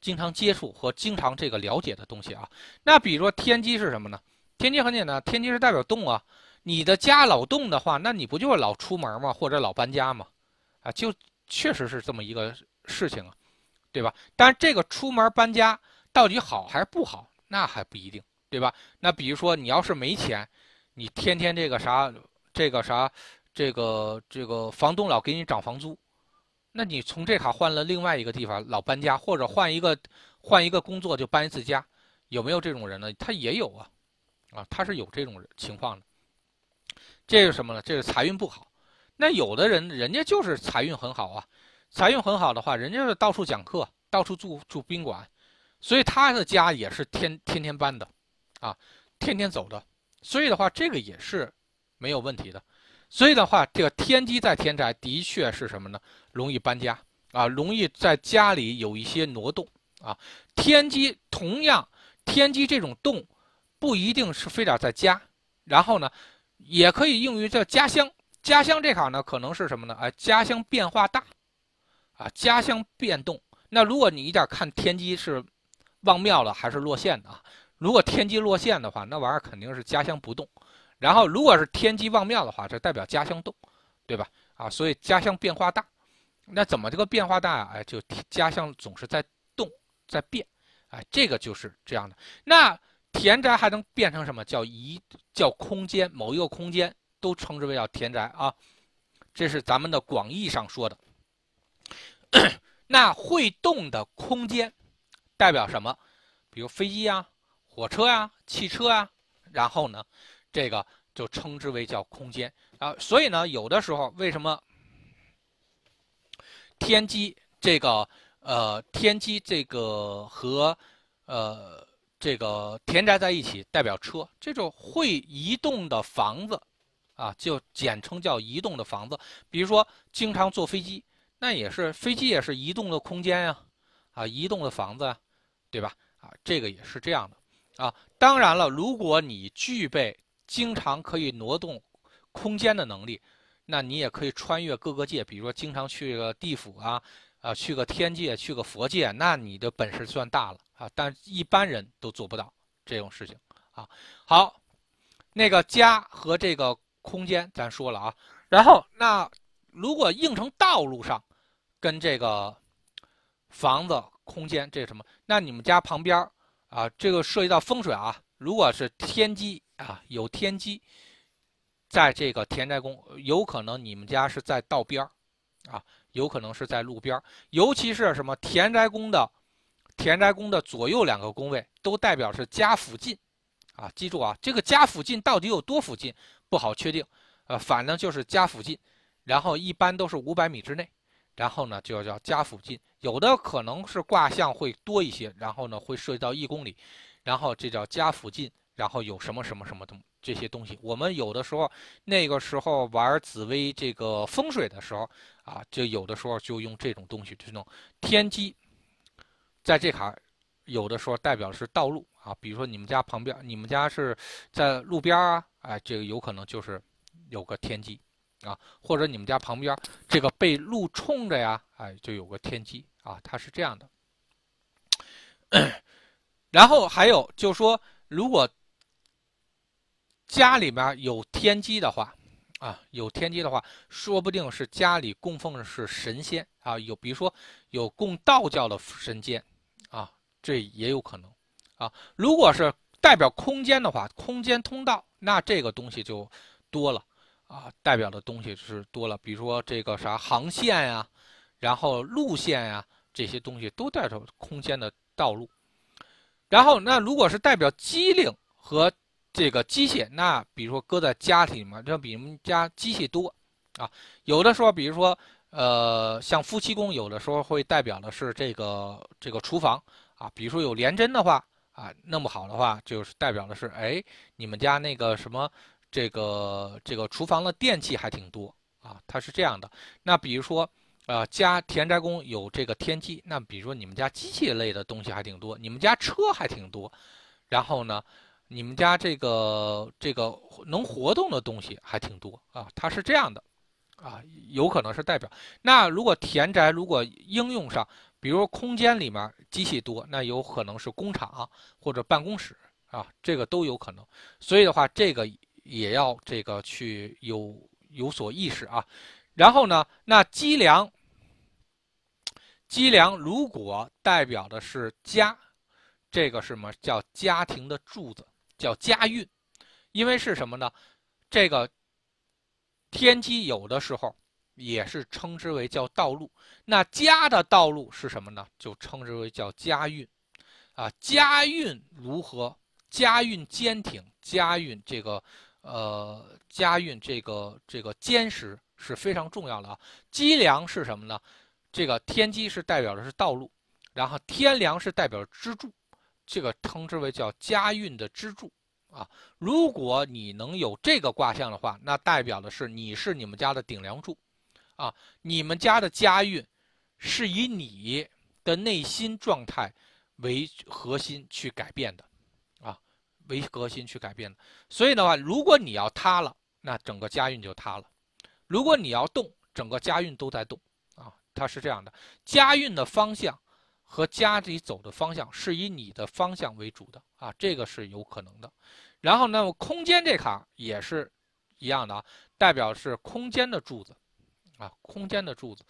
经常接触和经常这个了解的东西啊。那比如说天机是什么呢？天机很简单，天机是代表动啊。你的家老动的话，那你不就是老出门吗？或者老搬家吗？啊，就确实是这么一个事情啊。对吧？但是这个出门搬家到底好还是不好，那还不一定，对吧？那比如说你要是没钱，你天天这个啥，这个啥，这个这个房东老给你涨房租，那你从这卡换了另外一个地方老搬家，或者换一个换一个工作就搬一次家，有没有这种人呢？他也有啊，啊，他是有这种情况的。这是什么呢？这是财运不好。那有的人人家就是财运很好啊。财运很好的话，人家是到处讲课，到处住住宾馆，所以他的家也是天天天搬的，啊，天天走的，所以的话，这个也是没有问题的。所以的话，这个天机在天宅的确是什么呢？容易搬家啊，容易在家里有一些挪动啊。天机同样，天机这种动不一定是非得在家，然后呢，也可以用于这家乡。家乡这卡呢，可能是什么呢？哎，家乡变化大。啊，家乡变动。那如果你一点看天机是旺庙了还是落陷的啊？如果天机落陷的话，那玩意儿肯定是家乡不动。然后如果是天机旺庙的话，这代表家乡动，对吧？啊，所以家乡变化大。那怎么这个变化大啊？哎，就家乡总是在动，在变。哎，这个就是这样的。那田宅还能变成什么？叫一叫空间，某一个空间都称之为叫田宅啊。这是咱们的广义上说的。那会动的空间代表什么？比如飞机啊、火车呀、汽车啊。然后呢，这个就称之为叫空间啊。所以呢，有的时候为什么天机这个呃天机这个和呃这个田宅在一起代表车，这种会移动的房子啊，就简称叫移动的房子。比如说经常坐飞机，那也是飞机也是移动的空间呀，啊，移动的房子啊，对吧？啊，这个也是这样的。啊，当然了，如果你具备经常可以挪动空间的能力，那你也可以穿越各个界，比如说经常去个地府啊，啊，去个天界，去个佛界，那你的本事算大了啊。但一般人都做不到这种事情啊。好，那个家和这个空间咱说了啊，然后那如果硬成道路上，跟这个房子空间这什么，那你们家旁边啊，这个涉及到风水啊。如果是天机啊，有天机，在这个田宅宫，有可能你们家是在道边啊，有可能是在路边。尤其是什么田宅宫的田宅宫的左右两个宫位，都代表是家附近啊。记住啊，这个家附近到底有多附近不好确定，呃，反正就是家附近，然后一般都是五百米之内。然后呢，就叫家附近，有的可能是卦象会多一些，然后呢会涉及到一公里，然后这叫家附近，然后有什么什么什么东这些东西。我们有的时候那个时候玩紫薇这个风水的时候啊，就有的时候就用这种东西，这种天机，在这坎有的时候代表是道路啊，比如说你们家旁边，你们家是在路边啊，哎，这个有可能就是有个天机。啊，或者你们家旁边这个被路冲着呀，哎，就有个天机啊，它是这样的。然后还有就说，如果家里面有天机的话，啊，有天机的话，说不定是家里供奉的是神仙啊，有比如说有供道教的神仙啊，这也有可能啊。如果是代表空间的话，空间通道，那这个东西就多了。啊，代表的东西是多了，比如说这个啥航线呀，然后路线呀，这些东西都代表空间的道路。然后，那如果是代表机灵和这个机械，那比如说搁在家里面，就比你们家机器多啊。有的时候，比如说，呃，像夫妻宫，有的时候会代表的是这个这个厨房啊。比如说有连针的话啊，弄不好的话，就是代表的是，哎，你们家那个什么。这个这个厨房的电器还挺多啊，它是这样的。那比如说，呃，家田宅宫有这个天机，那比如说你们家机器类的东西还挺多，你们家车还挺多，然后呢，你们家这个这个能活动的东西还挺多啊，它是这样的啊，有可能是代表。那如果田宅如果应用上，比如空间里面机器多，那有可能是工厂或者办公室啊，这个都有可能。所以的话，这个。也要这个去有有所意识啊，然后呢，那积粮，积粮如果代表的是家，这个什么叫家庭的柱子，叫家运，因为是什么呢？这个天机有的时候也是称之为叫道路，那家的道路是什么呢？就称之为叫家运，啊，家运如何？家运坚挺，家运这个。呃，家运这个这个坚实是非常重要的啊。积粮是什么呢？这个天机是代表的是道路，然后天梁是代表支柱，这个称之为叫家运的支柱啊。如果你能有这个卦象的话，那代表的是你是你们家的顶梁柱啊。你们家的家运是以你的内心状态为核心去改变的。为核心去改变的，所以的话，如果你要塌了，那整个家运就塌了；如果你要动，整个家运都在动啊。它是这样的，家运的方向和家里走的方向是以你的方向为主的啊，这个是有可能的。然后呢，空间这卡也是一样的啊，代表是空间的柱子啊，空间的柱子。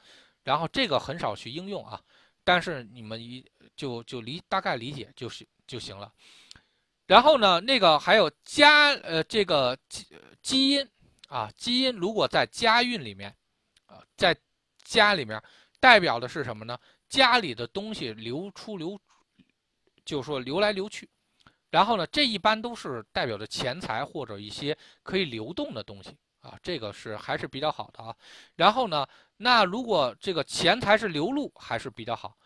然后这个很少去应用啊，但是你们一就就理大概理解就是就行了。然后呢，那个还有家呃，这个基基因啊，基因如果在家运里面，啊，在家里面代表的是什么呢？家里的东西流出流，就是说流来流去，然后呢，这一般都是代表着钱财或者一些可以流动的东西啊，这个是还是比较好的啊。然后呢，那如果这个钱财是流入还是比较好，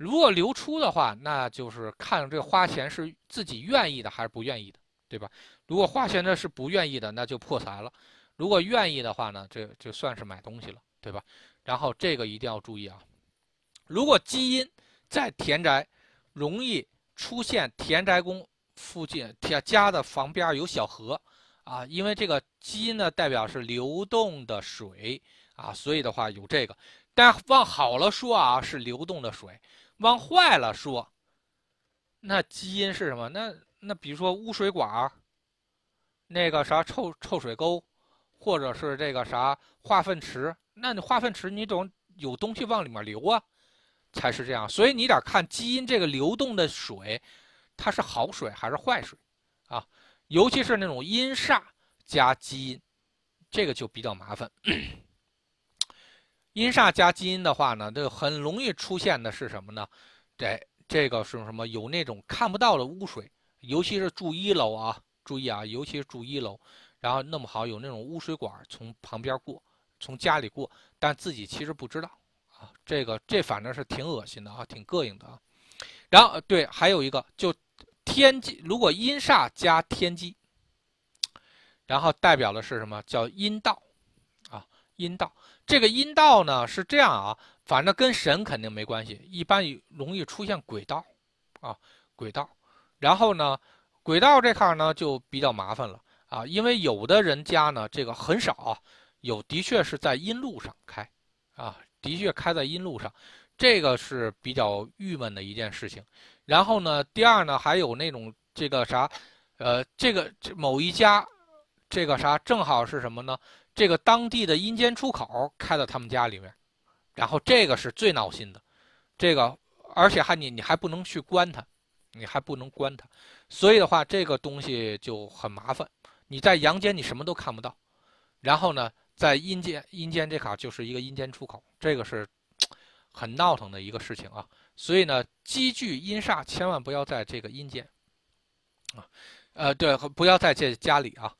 如果流出的话，那就是看这个花钱是自己愿意的还是不愿意的，对吧？如果花钱的是不愿意的，那就破财了；如果愿意的话呢，这就算是买东西了，对吧？然后这个一定要注意啊，如果基因在田宅，容易出现田宅宫。附近田家的房边有小河，啊，因为这个基因呢代表是流动的水啊，所以的话有这个。但往好了说啊，是流动的水；往坏了说，那基因是什么？那那比如说污水管那个啥臭臭水沟，或者是这个啥化粪池，那你化粪池你总有东西往里面流啊，才是这样。所以你得看基因这个流动的水。它是好水还是坏水，啊，尤其是那种阴煞加基因，这个就比较麻烦。阴煞加基因的话呢，这很容易出现的是什么呢？这这个是什么？有那种看不到的污水，尤其是住一楼啊，注意啊，尤其是住一楼，然后弄不好有那种污水管从旁边过，从家里过，但自己其实不知道啊。这个这反正是挺恶心的啊，挺膈应的啊。然后对，还有一个就。天机如果阴煞加天机，然后代表的是什么？叫阴道，啊，阴道。这个阴道呢是这样啊，反正跟神肯定没关系，一般容易出现鬼道，啊，鬼道。然后呢，鬼道这块呢就比较麻烦了啊，因为有的人家呢这个很少啊，有的确是在阴路上开，啊，的确开在阴路上，这个是比较郁闷的一件事情。然后呢，第二呢，还有那种这个啥，呃，这个某一家，这个啥正好是什么呢？这个当地的阴间出口开到他们家里面，然后这个是最闹心的，这个而且还你你还不能去关它，你还不能关它，所以的话这个东西就很麻烦。你在阳间你什么都看不到，然后呢，在阴间阴间这卡就是一个阴间出口，这个是很闹腾的一个事情啊。所以呢，积聚阴煞千万不要在这个阴间，啊，呃，对，不要在这家里啊。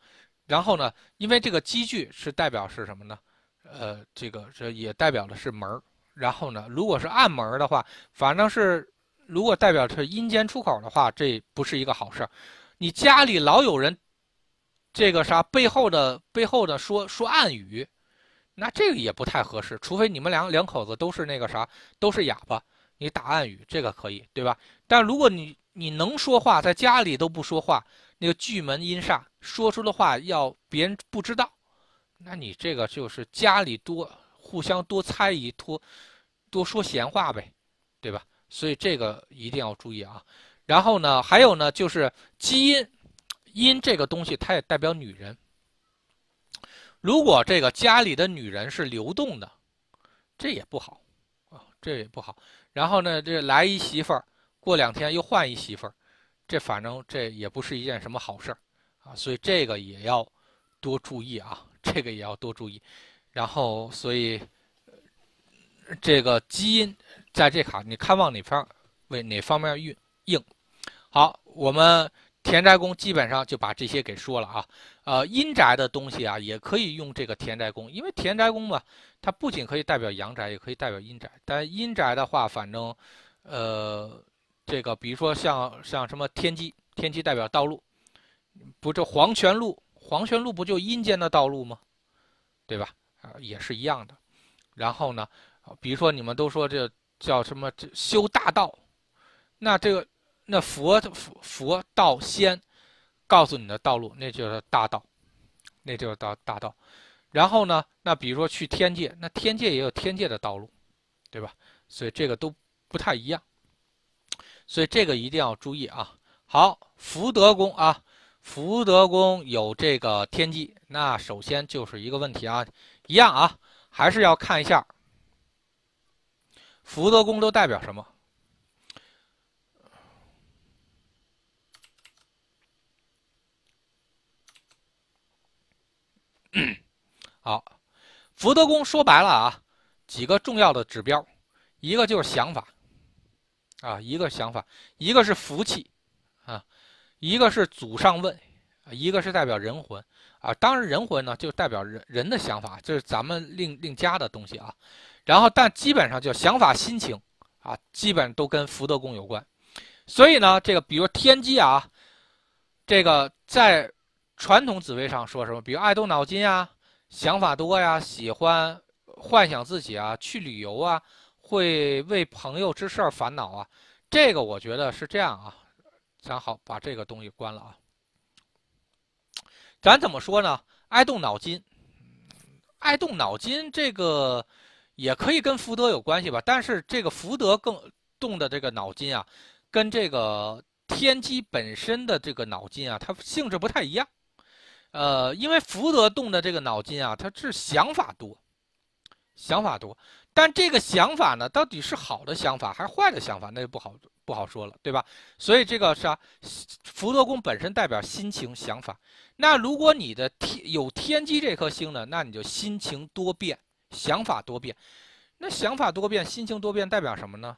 然后呢，因为这个积聚是代表是什么呢？呃，这个这也代表的是门。然后呢，如果是暗门的话，反正是如果代表是阴间出口的话，这不是一个好事。你家里老有人，这个啥背后的背后的说说暗语，那这个也不太合适。除非你们两两口子都是那个啥，都是哑巴。你打暗语这个可以，对吧？但如果你你能说话，在家里都不说话，那个巨门阴煞说出的话要别人不知道，那你这个就是家里多互相多猜疑，多多说闲话呗，对吧？所以这个一定要注意啊。然后呢，还有呢，就是基因因这个东西，它也代表女人。如果这个家里的女人是流动的，这也不好啊，这也不好。然后呢，这来一媳妇儿，过两天又换一媳妇儿，这反正这也不是一件什么好事儿所以这个也要多注意啊，这个也要多注意。然后，所以这个基因在这卡，你看往哪方为哪方面运硬？好，我们田宅宫基本上就把这些给说了啊。呃，阴宅的东西啊，也可以用这个田宅宫，因为田宅宫嘛。它不仅可以代表阳宅，也可以代表阴宅。但阴宅的话，反正，呃，这个比如说像像什么天机，天机代表道路，不这黄泉路，黄泉路不就阴间的道路吗？对吧？啊，也是一样的。然后呢，比如说你们都说这叫什么这修大道，那这个那佛佛佛道仙告诉你的道路，那就是大道，那就是道大道。然后呢？那比如说去天界，那天界也有天界的道路，对吧？所以这个都不太一样，所以这个一定要注意啊。好，福德宫啊，福德宫有这个天机，那首先就是一个问题啊，一样啊，还是要看一下福德宫都代表什么。好，福德宫说白了啊，几个重要的指标，一个就是想法，啊，一个想法，一个是福气，啊，一个是祖上位，一个是代表人魂啊。当然人魂呢就代表人人的想法，这是咱们另另加的东西啊。然后但基本上就想法心情啊，基本都跟福德宫有关。所以呢，这个比如天机啊，这个在传统紫微上说什么？比如爱动脑筋啊，想法多呀，喜欢幻想自己啊，去旅游啊，会为朋友之事烦恼啊。这个我觉得是这样啊。咱好把这个东西关了啊。咱怎么说呢？爱动脑筋，爱动脑筋，这个也可以跟福德有关系吧？但是这个福德更动的这个脑筋啊。跟这个天机本身的这个脑筋啊，它性质不太一样。呃，因为福德动的这个脑筋啊，它是想法多，想法多。但这个想法呢，到底是好的想法还是坏的想法，那就不好不好说了，对吧？所以这个是啊，福德宫本身代表心情想法。那如果你的天有天机这颗星呢，那你就心情多变，想法多变。那想法多变，心情多变，代表什么呢？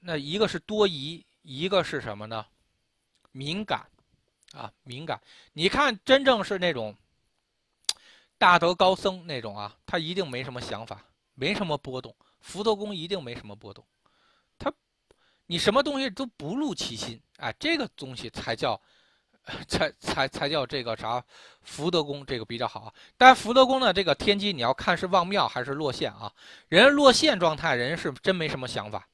那一个是多疑，一个是什么呢？敏感，啊，敏感。你看，真正是那种大德高僧那种啊，他一定没什么想法，没什么波动。福德宫一定没什么波动，他，你什么东西都不入其心，啊，这个东西才叫，才才才叫这个啥？福德宫这个比较好。但福德宫呢，这个天机你要看是旺庙还是落陷啊？人落陷状态，人是真没什么想法。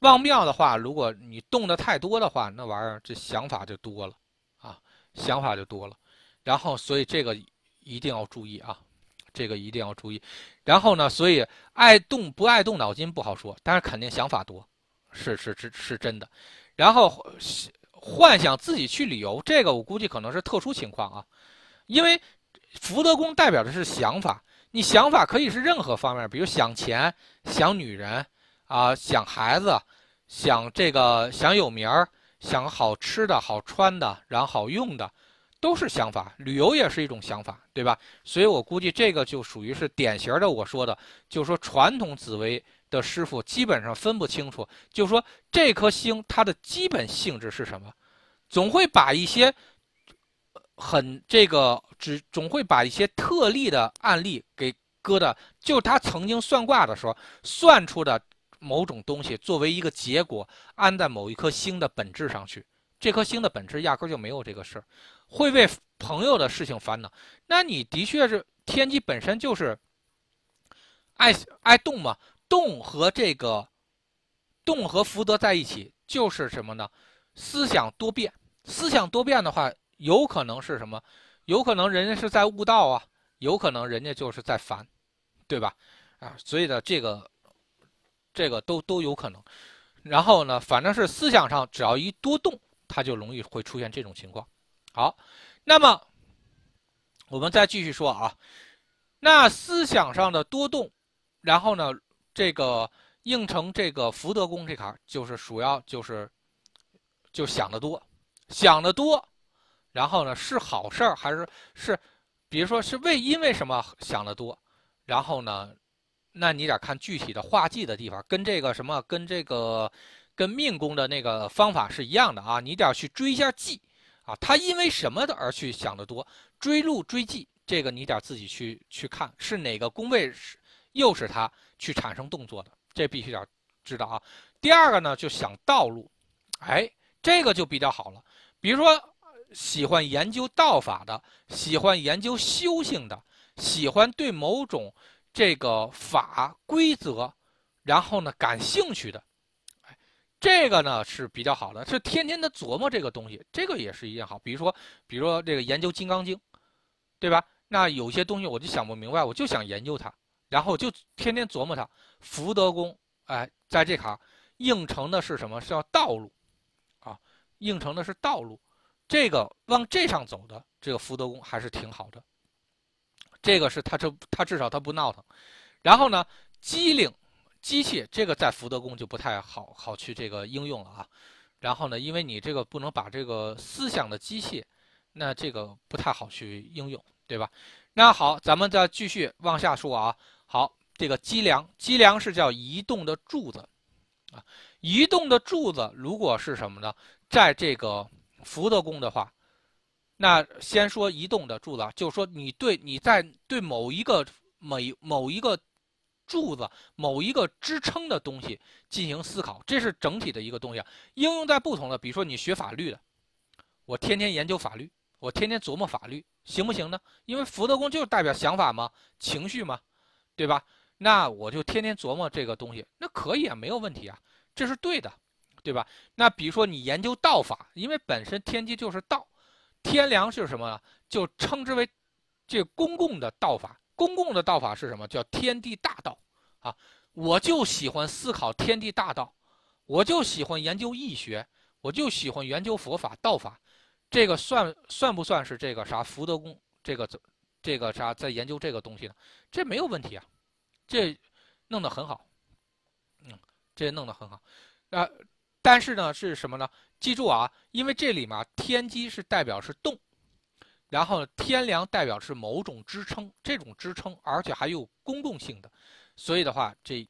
旺庙的话，如果你动的太多的话，那玩意儿这想法就多了，啊，想法就多了。然后，所以这个一定要注意啊，这个一定要注意。然后呢，所以爱动不爱动脑筋不好说，但是肯定想法多，是是是是真的。然后幻想自己去旅游，这个我估计可能是特殊情况啊，因为福德宫代表的是想法，你想法可以是任何方面，比如想钱、想女人。啊，想孩子，想这个，想有名儿，想好吃的好穿的，然后好用的，都是想法。旅游也是一种想法，对吧？所以我估计这个就属于是典型的。我说的，就是说传统紫薇的师傅基本上分不清楚，就是说这颗星它的基本性质是什么，总会把一些很这个只总会把一些特例的案例给搁的，就他曾经算卦的时候算出的。某种东西作为一个结果安在某一颗星的本质上去，这颗星的本质压根就没有这个事儿，会为朋友的事情烦恼。那你的确是天机本身就是爱爱动嘛，动和这个动和福德在一起就是什么呢？思想多变，思想多变的话，有可能是什么？有可能人家是在悟道啊，有可能人家就是在烦，对吧？啊，所以呢，这个。这个都都有可能，然后呢，反正是思想上只要一多动，它就容易会出现这种情况。好，那么我们再继续说啊，那思想上的多动，然后呢，这个应成这个福德宫这坎就是主要就是就想得多，想得多，然后呢是好事儿还是是，比如说是为因为什么想得多，然后呢？那你得看具体的画忌的地方，跟这个什么，跟这个，跟命宫的那个方法是一样的啊。你得要去追一下忌啊，他因为什么的而去想得多？追路追忌，这个你得自己去去看是哪个宫位是又是他去产生动作的，这必须得知道啊。第二个呢，就想道路，哎，这个就比较好了。比如说喜欢研究道法的，喜欢研究修行的，喜欢对某种。这个法规则，然后呢，感兴趣的，这个呢是比较好的，是天天的琢磨这个东西，这个也是一件好。比如说，比如说这个研究《金刚经》，对吧？那有些东西我就想不明白，我就想研究它，然后就天天琢磨它。福德宫，哎，在这行应成的是什么？是要道路，啊，应成的是道路，这个往这上走的这个福德宫还是挺好的。这个是他这他至少他不闹腾，然后呢，机灵，机器这个在福德宫就不太好好去这个应用了啊。然后呢，因为你这个不能把这个思想的机器，那这个不太好去应用，对吧？那好，咱们再继续往下说啊。好，这个机梁，机梁是叫移动的柱子啊。移动的柱子如果是什么呢？在这个福德宫的话，那先说移动的柱子，就是说你对你在对某一个每某一个柱子、某一个支撑的东西进行思考，这是整体的一个东西。应用在不同的，比如说你学法律的，我天天研究法律，我天天琢磨法律，行不行呢？因为福德宫就是代表想法嘛，情绪嘛，对吧？那我就天天琢磨这个东西，那可以啊，没有问题啊，这是对的，对吧？那比如说你研究道法，因为本身天机就是道，天梁是什么呢？就称之为这公共的道法。公共的道法是什么？叫天地大道啊！我就喜欢思考天地大道，我就喜欢研究易学，我就喜欢研究佛法道法，这个算算不算是这个啥福德宫？这个这个啥在研究这个东西呢？这没有问题啊。这弄得很好，嗯，这弄得很好，啊，但是呢是什么呢？记住啊，因为这里面天机是代表是动，然后天梁代表是某种支撑，这种支撑而且还有公共性的，所以的话，这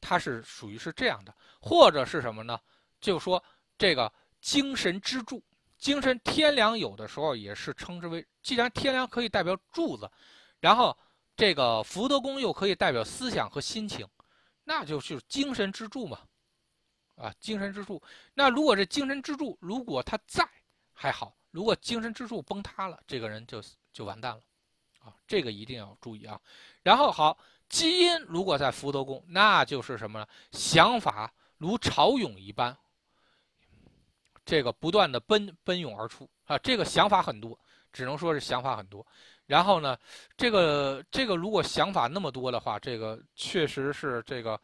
它是属于是这样的，或者是什么呢？就说这个精神支柱，精神天梁有的时候也是称之为，既然天梁可以代表柱子，然后。这个福德宫又可以代表思想和心情，那就是精神支柱嘛，啊，精神支柱。那如果这精神支柱如果它在还好，如果精神支柱崩塌了，这个人就就完蛋了，啊，这个一定要注意啊。然后好，基因如果在福德宫，那就是什么呢？想法如潮涌一般，这个不断的奔奔涌而出啊，这个想法很多，只能说是想法很多。然后呢，这个这个如果想法那么多的话，这个确实是这个，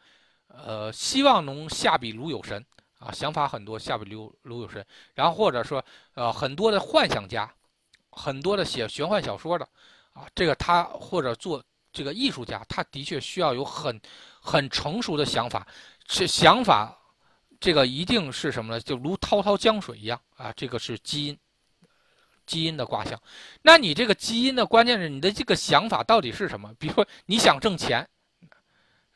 呃，希望能下笔如有神啊，想法很多，下笔如如有神。然后或者说，呃，很多的幻想家，很多的写玄幻小说的，啊，这个他或者做这个艺术家，他的确需要有很很成熟的想法，这想法，这个一定是什么呢？就如滔滔江水一样啊，这个是基因。基因的卦象，那你这个基因的关键是你的这个想法到底是什么？比如说你想挣钱，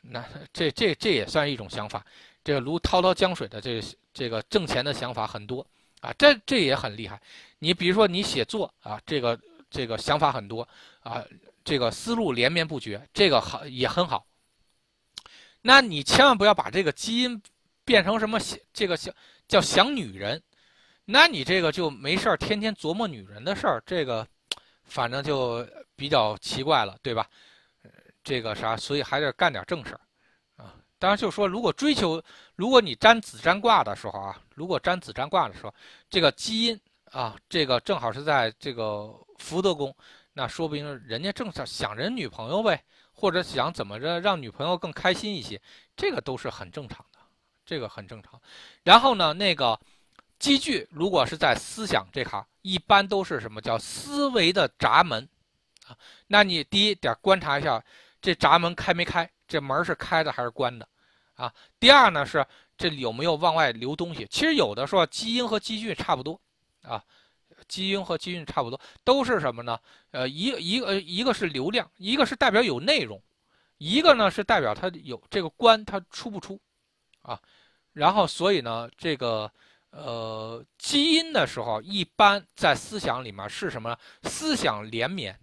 那这这这也算一种想法。这个如滔滔江水的这这个挣钱的想法很多啊，这这也很厉害。你比如说你写作啊，这个这个想法很多啊，这个思路连绵不绝，这个好也很好。那你千万不要把这个基因变成什么这个叫叫想女人。那你这个就没事儿，天天琢磨女人的事儿，这个反正就比较奇怪了，对吧？这个啥，所以还得干点正事儿。当然，就是说如果追求，如果你占子占卦的时候啊，如果占子占卦的时候，这个基因啊，这个正好是在这个福德宫，那说不定人家正想想人女朋友呗，或者想怎么着让女朋友更开心一些，这个都是很正常的，这个很正常。然后呢，那个。积聚如果是在思想这行，一般都是什么叫思维的闸门啊？那你第一点观察一下，这闸门开没开？这门是开的还是关的？啊？第二呢是这里有没有往外流东西？其实有的时候基因和积聚差不多啊，基因和积聚差不多，都是什么呢？呃，一一个一个是流量，一个是代表有内容，一个呢是代表它有这个关它出不出啊？然后所以呢这个。呃，基因的时候，一般在思想里面是什么？思想连绵，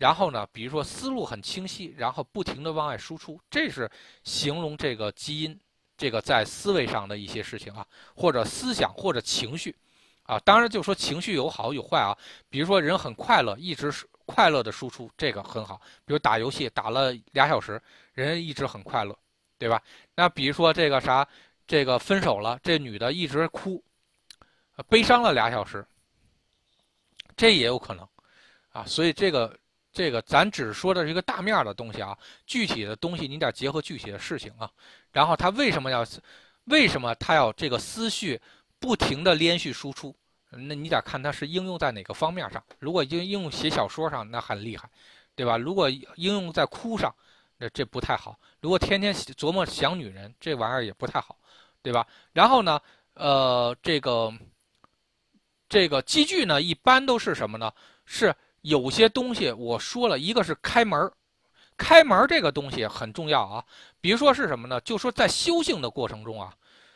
然后呢，比如说思路很清晰，然后不停的往外输出，这是形容这个基因，这个在思维上的一些事情啊，或者思想或者情绪，啊，当然就说情绪有好有坏啊。比如说人很快乐，一直是快乐的输出，这个很好。比如打游戏打了俩小时，人一直很快乐，对吧？那比如说这个啥？这个分手了，这女的一直哭，悲伤了俩小时，这也有可能，啊，所以这个这个咱只说的是一个大面的东西啊，具体的东西你得结合具体的事情啊。然后他为什么要，为什么他要这个思绪不停的连续输出？那你得看他是应用在哪个方面上。如果应应用写小说上，那很厉害，对吧？如果应用在哭上，那这不太好。如果天天琢磨想女人，这玩意儿也不太好。对吧？然后呢，呃，这个这个积聚呢，一般都是什么呢？是有些东西我说了一个是开门开门这个东西很重要啊。比如说是什么呢？就说在修行的过程中啊，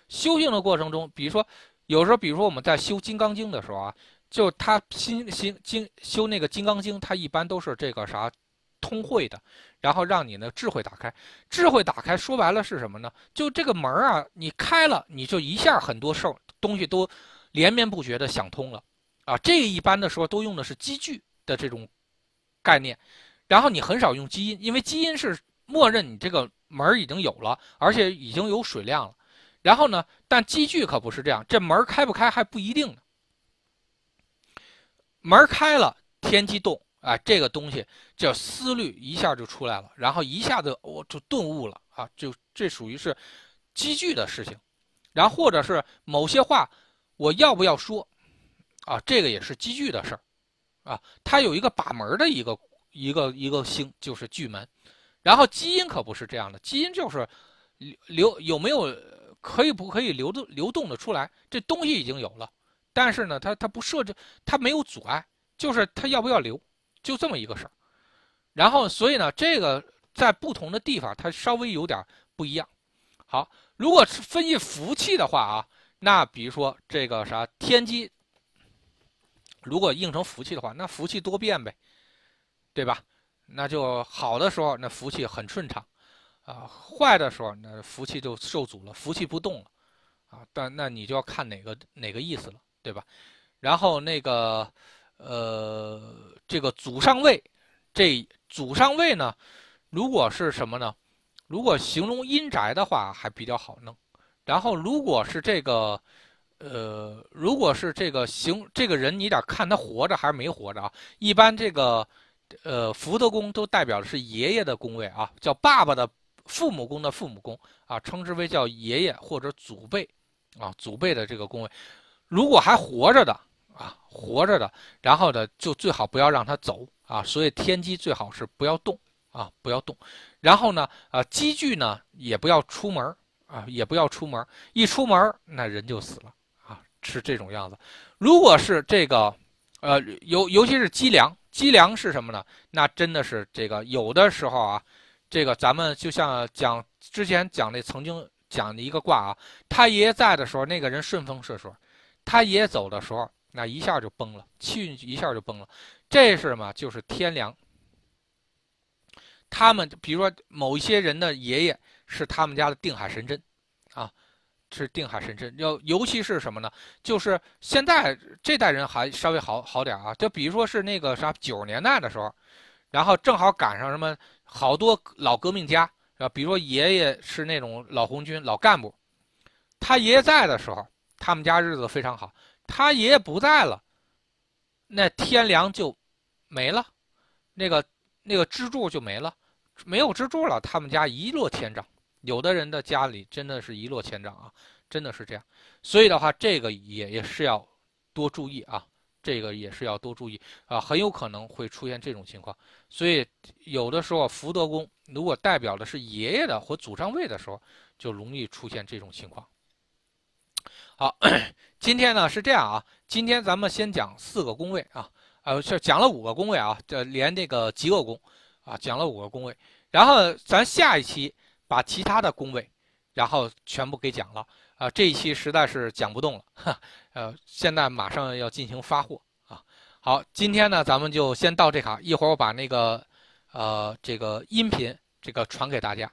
修行的过程中，比如说有时候，比如说我们在修《金刚经》的时候啊，就他新新经修那个《金刚经》，他一般都是这个啥通会的，然后让你呢智慧打开。智慧打开说白了是什么呢？就这个门啊，你开了，你就一下很多事儿东西都连绵不绝的想通了啊。这一般的时候都用的是积聚的这种概念，然后你很少用基因，因为基因是默认你这个门已经有了，而且已经有水量了。然后呢？但积聚可不是这样，这门开不开还不一定呢。门开了，天机动啊，这个东西叫思虑一下就出来了，然后一下子我就顿悟了啊，就这属于是积聚的事情。然后或者是某些话我要不要说啊，这个也是积聚的事儿啊。它有一个把门的一个一个一个星，就是巨门。然后基因可不是这样的，基因就是流有没有。可以不可以流动流动的出来？这东西已经有了，但是呢，它它不设置，它没有阻碍，就是它要不要流，就这么一个事儿。然后，所以呢，这个在不同的地方它稍微有点不一样。好，如果是分析福气的话啊，那比如说这个啥天机，如果应成福气的话，那福气多变呗，对吧？那就好的时候，那福气很顺畅。啊，坏的时候那福气就受阻了，福气不动了，啊，但那你就要看哪个哪个意思了，对吧？然后那个，呃，这个祖上位，这祖上位呢，如果是什么呢？如果形容阴宅的话，还比较好弄。然后如果是这个，呃，如果是这个行这个人，你得看他活着还是没活着啊？一般这个，呃，福德宫都代表的是爷爷的宫位啊，叫爸爸的。父母宫的父母宫啊，称之为叫爷爷或者祖辈，啊，祖辈的这个宫位，如果还活着的啊，活着的，然后呢，就最好不要让他走啊，所以天机最好是不要动啊，不要动，然后呢，啊，积聚呢也不要出门啊，也不要出门，一出门那人就死了，是这种样子。如果是这个，呃，尤尤其是积粮，积粮是什么呢？那真的是这个有的时候啊。这个咱们就像讲之前讲那曾经讲的一个卦啊，他爷爷在的时候，那个人顺风顺水；他爷爷走的时候，那一下就崩了，气运一下就崩了。这是什么？就是天凉。他们比如说某一些人的爷爷是他们家的定海神针，啊，是定海神针。要尤其是什么呢？就是现在这代人还稍微好好点啊。就比如说是那个啥九十年代的时候，然后正好赶上什么。好多老革命家啊，比如说爷爷是那种老红军、老干部，他爷爷在的时候，他们家日子非常好。他爷爷不在了，那天粮就没了，那个那个支柱就没了，没有支柱了，他们家一落千丈。有的人的家里真的是一落千丈啊，真的是这样。所以的话，这个也也是要多注意啊。这个也是要多注意啊，很有可能会出现这种情况，所以有的时候福德宫如果代表的是爷爷的或祖上位的时候，就容易出现这种情况。好，今天呢是这样啊，今天咱们先讲四个宫位啊，呃，是讲了五个宫位啊，这连这个极恶宫啊，讲了五个宫位，然后咱下一期把其他的工位，然后全部给讲了。啊，这一期实在是讲不动了，哈，呃，现在马上要进行发货啊。好，今天呢，咱们就先到这卡，一会儿我把那个，呃，这个音频这个传给大家。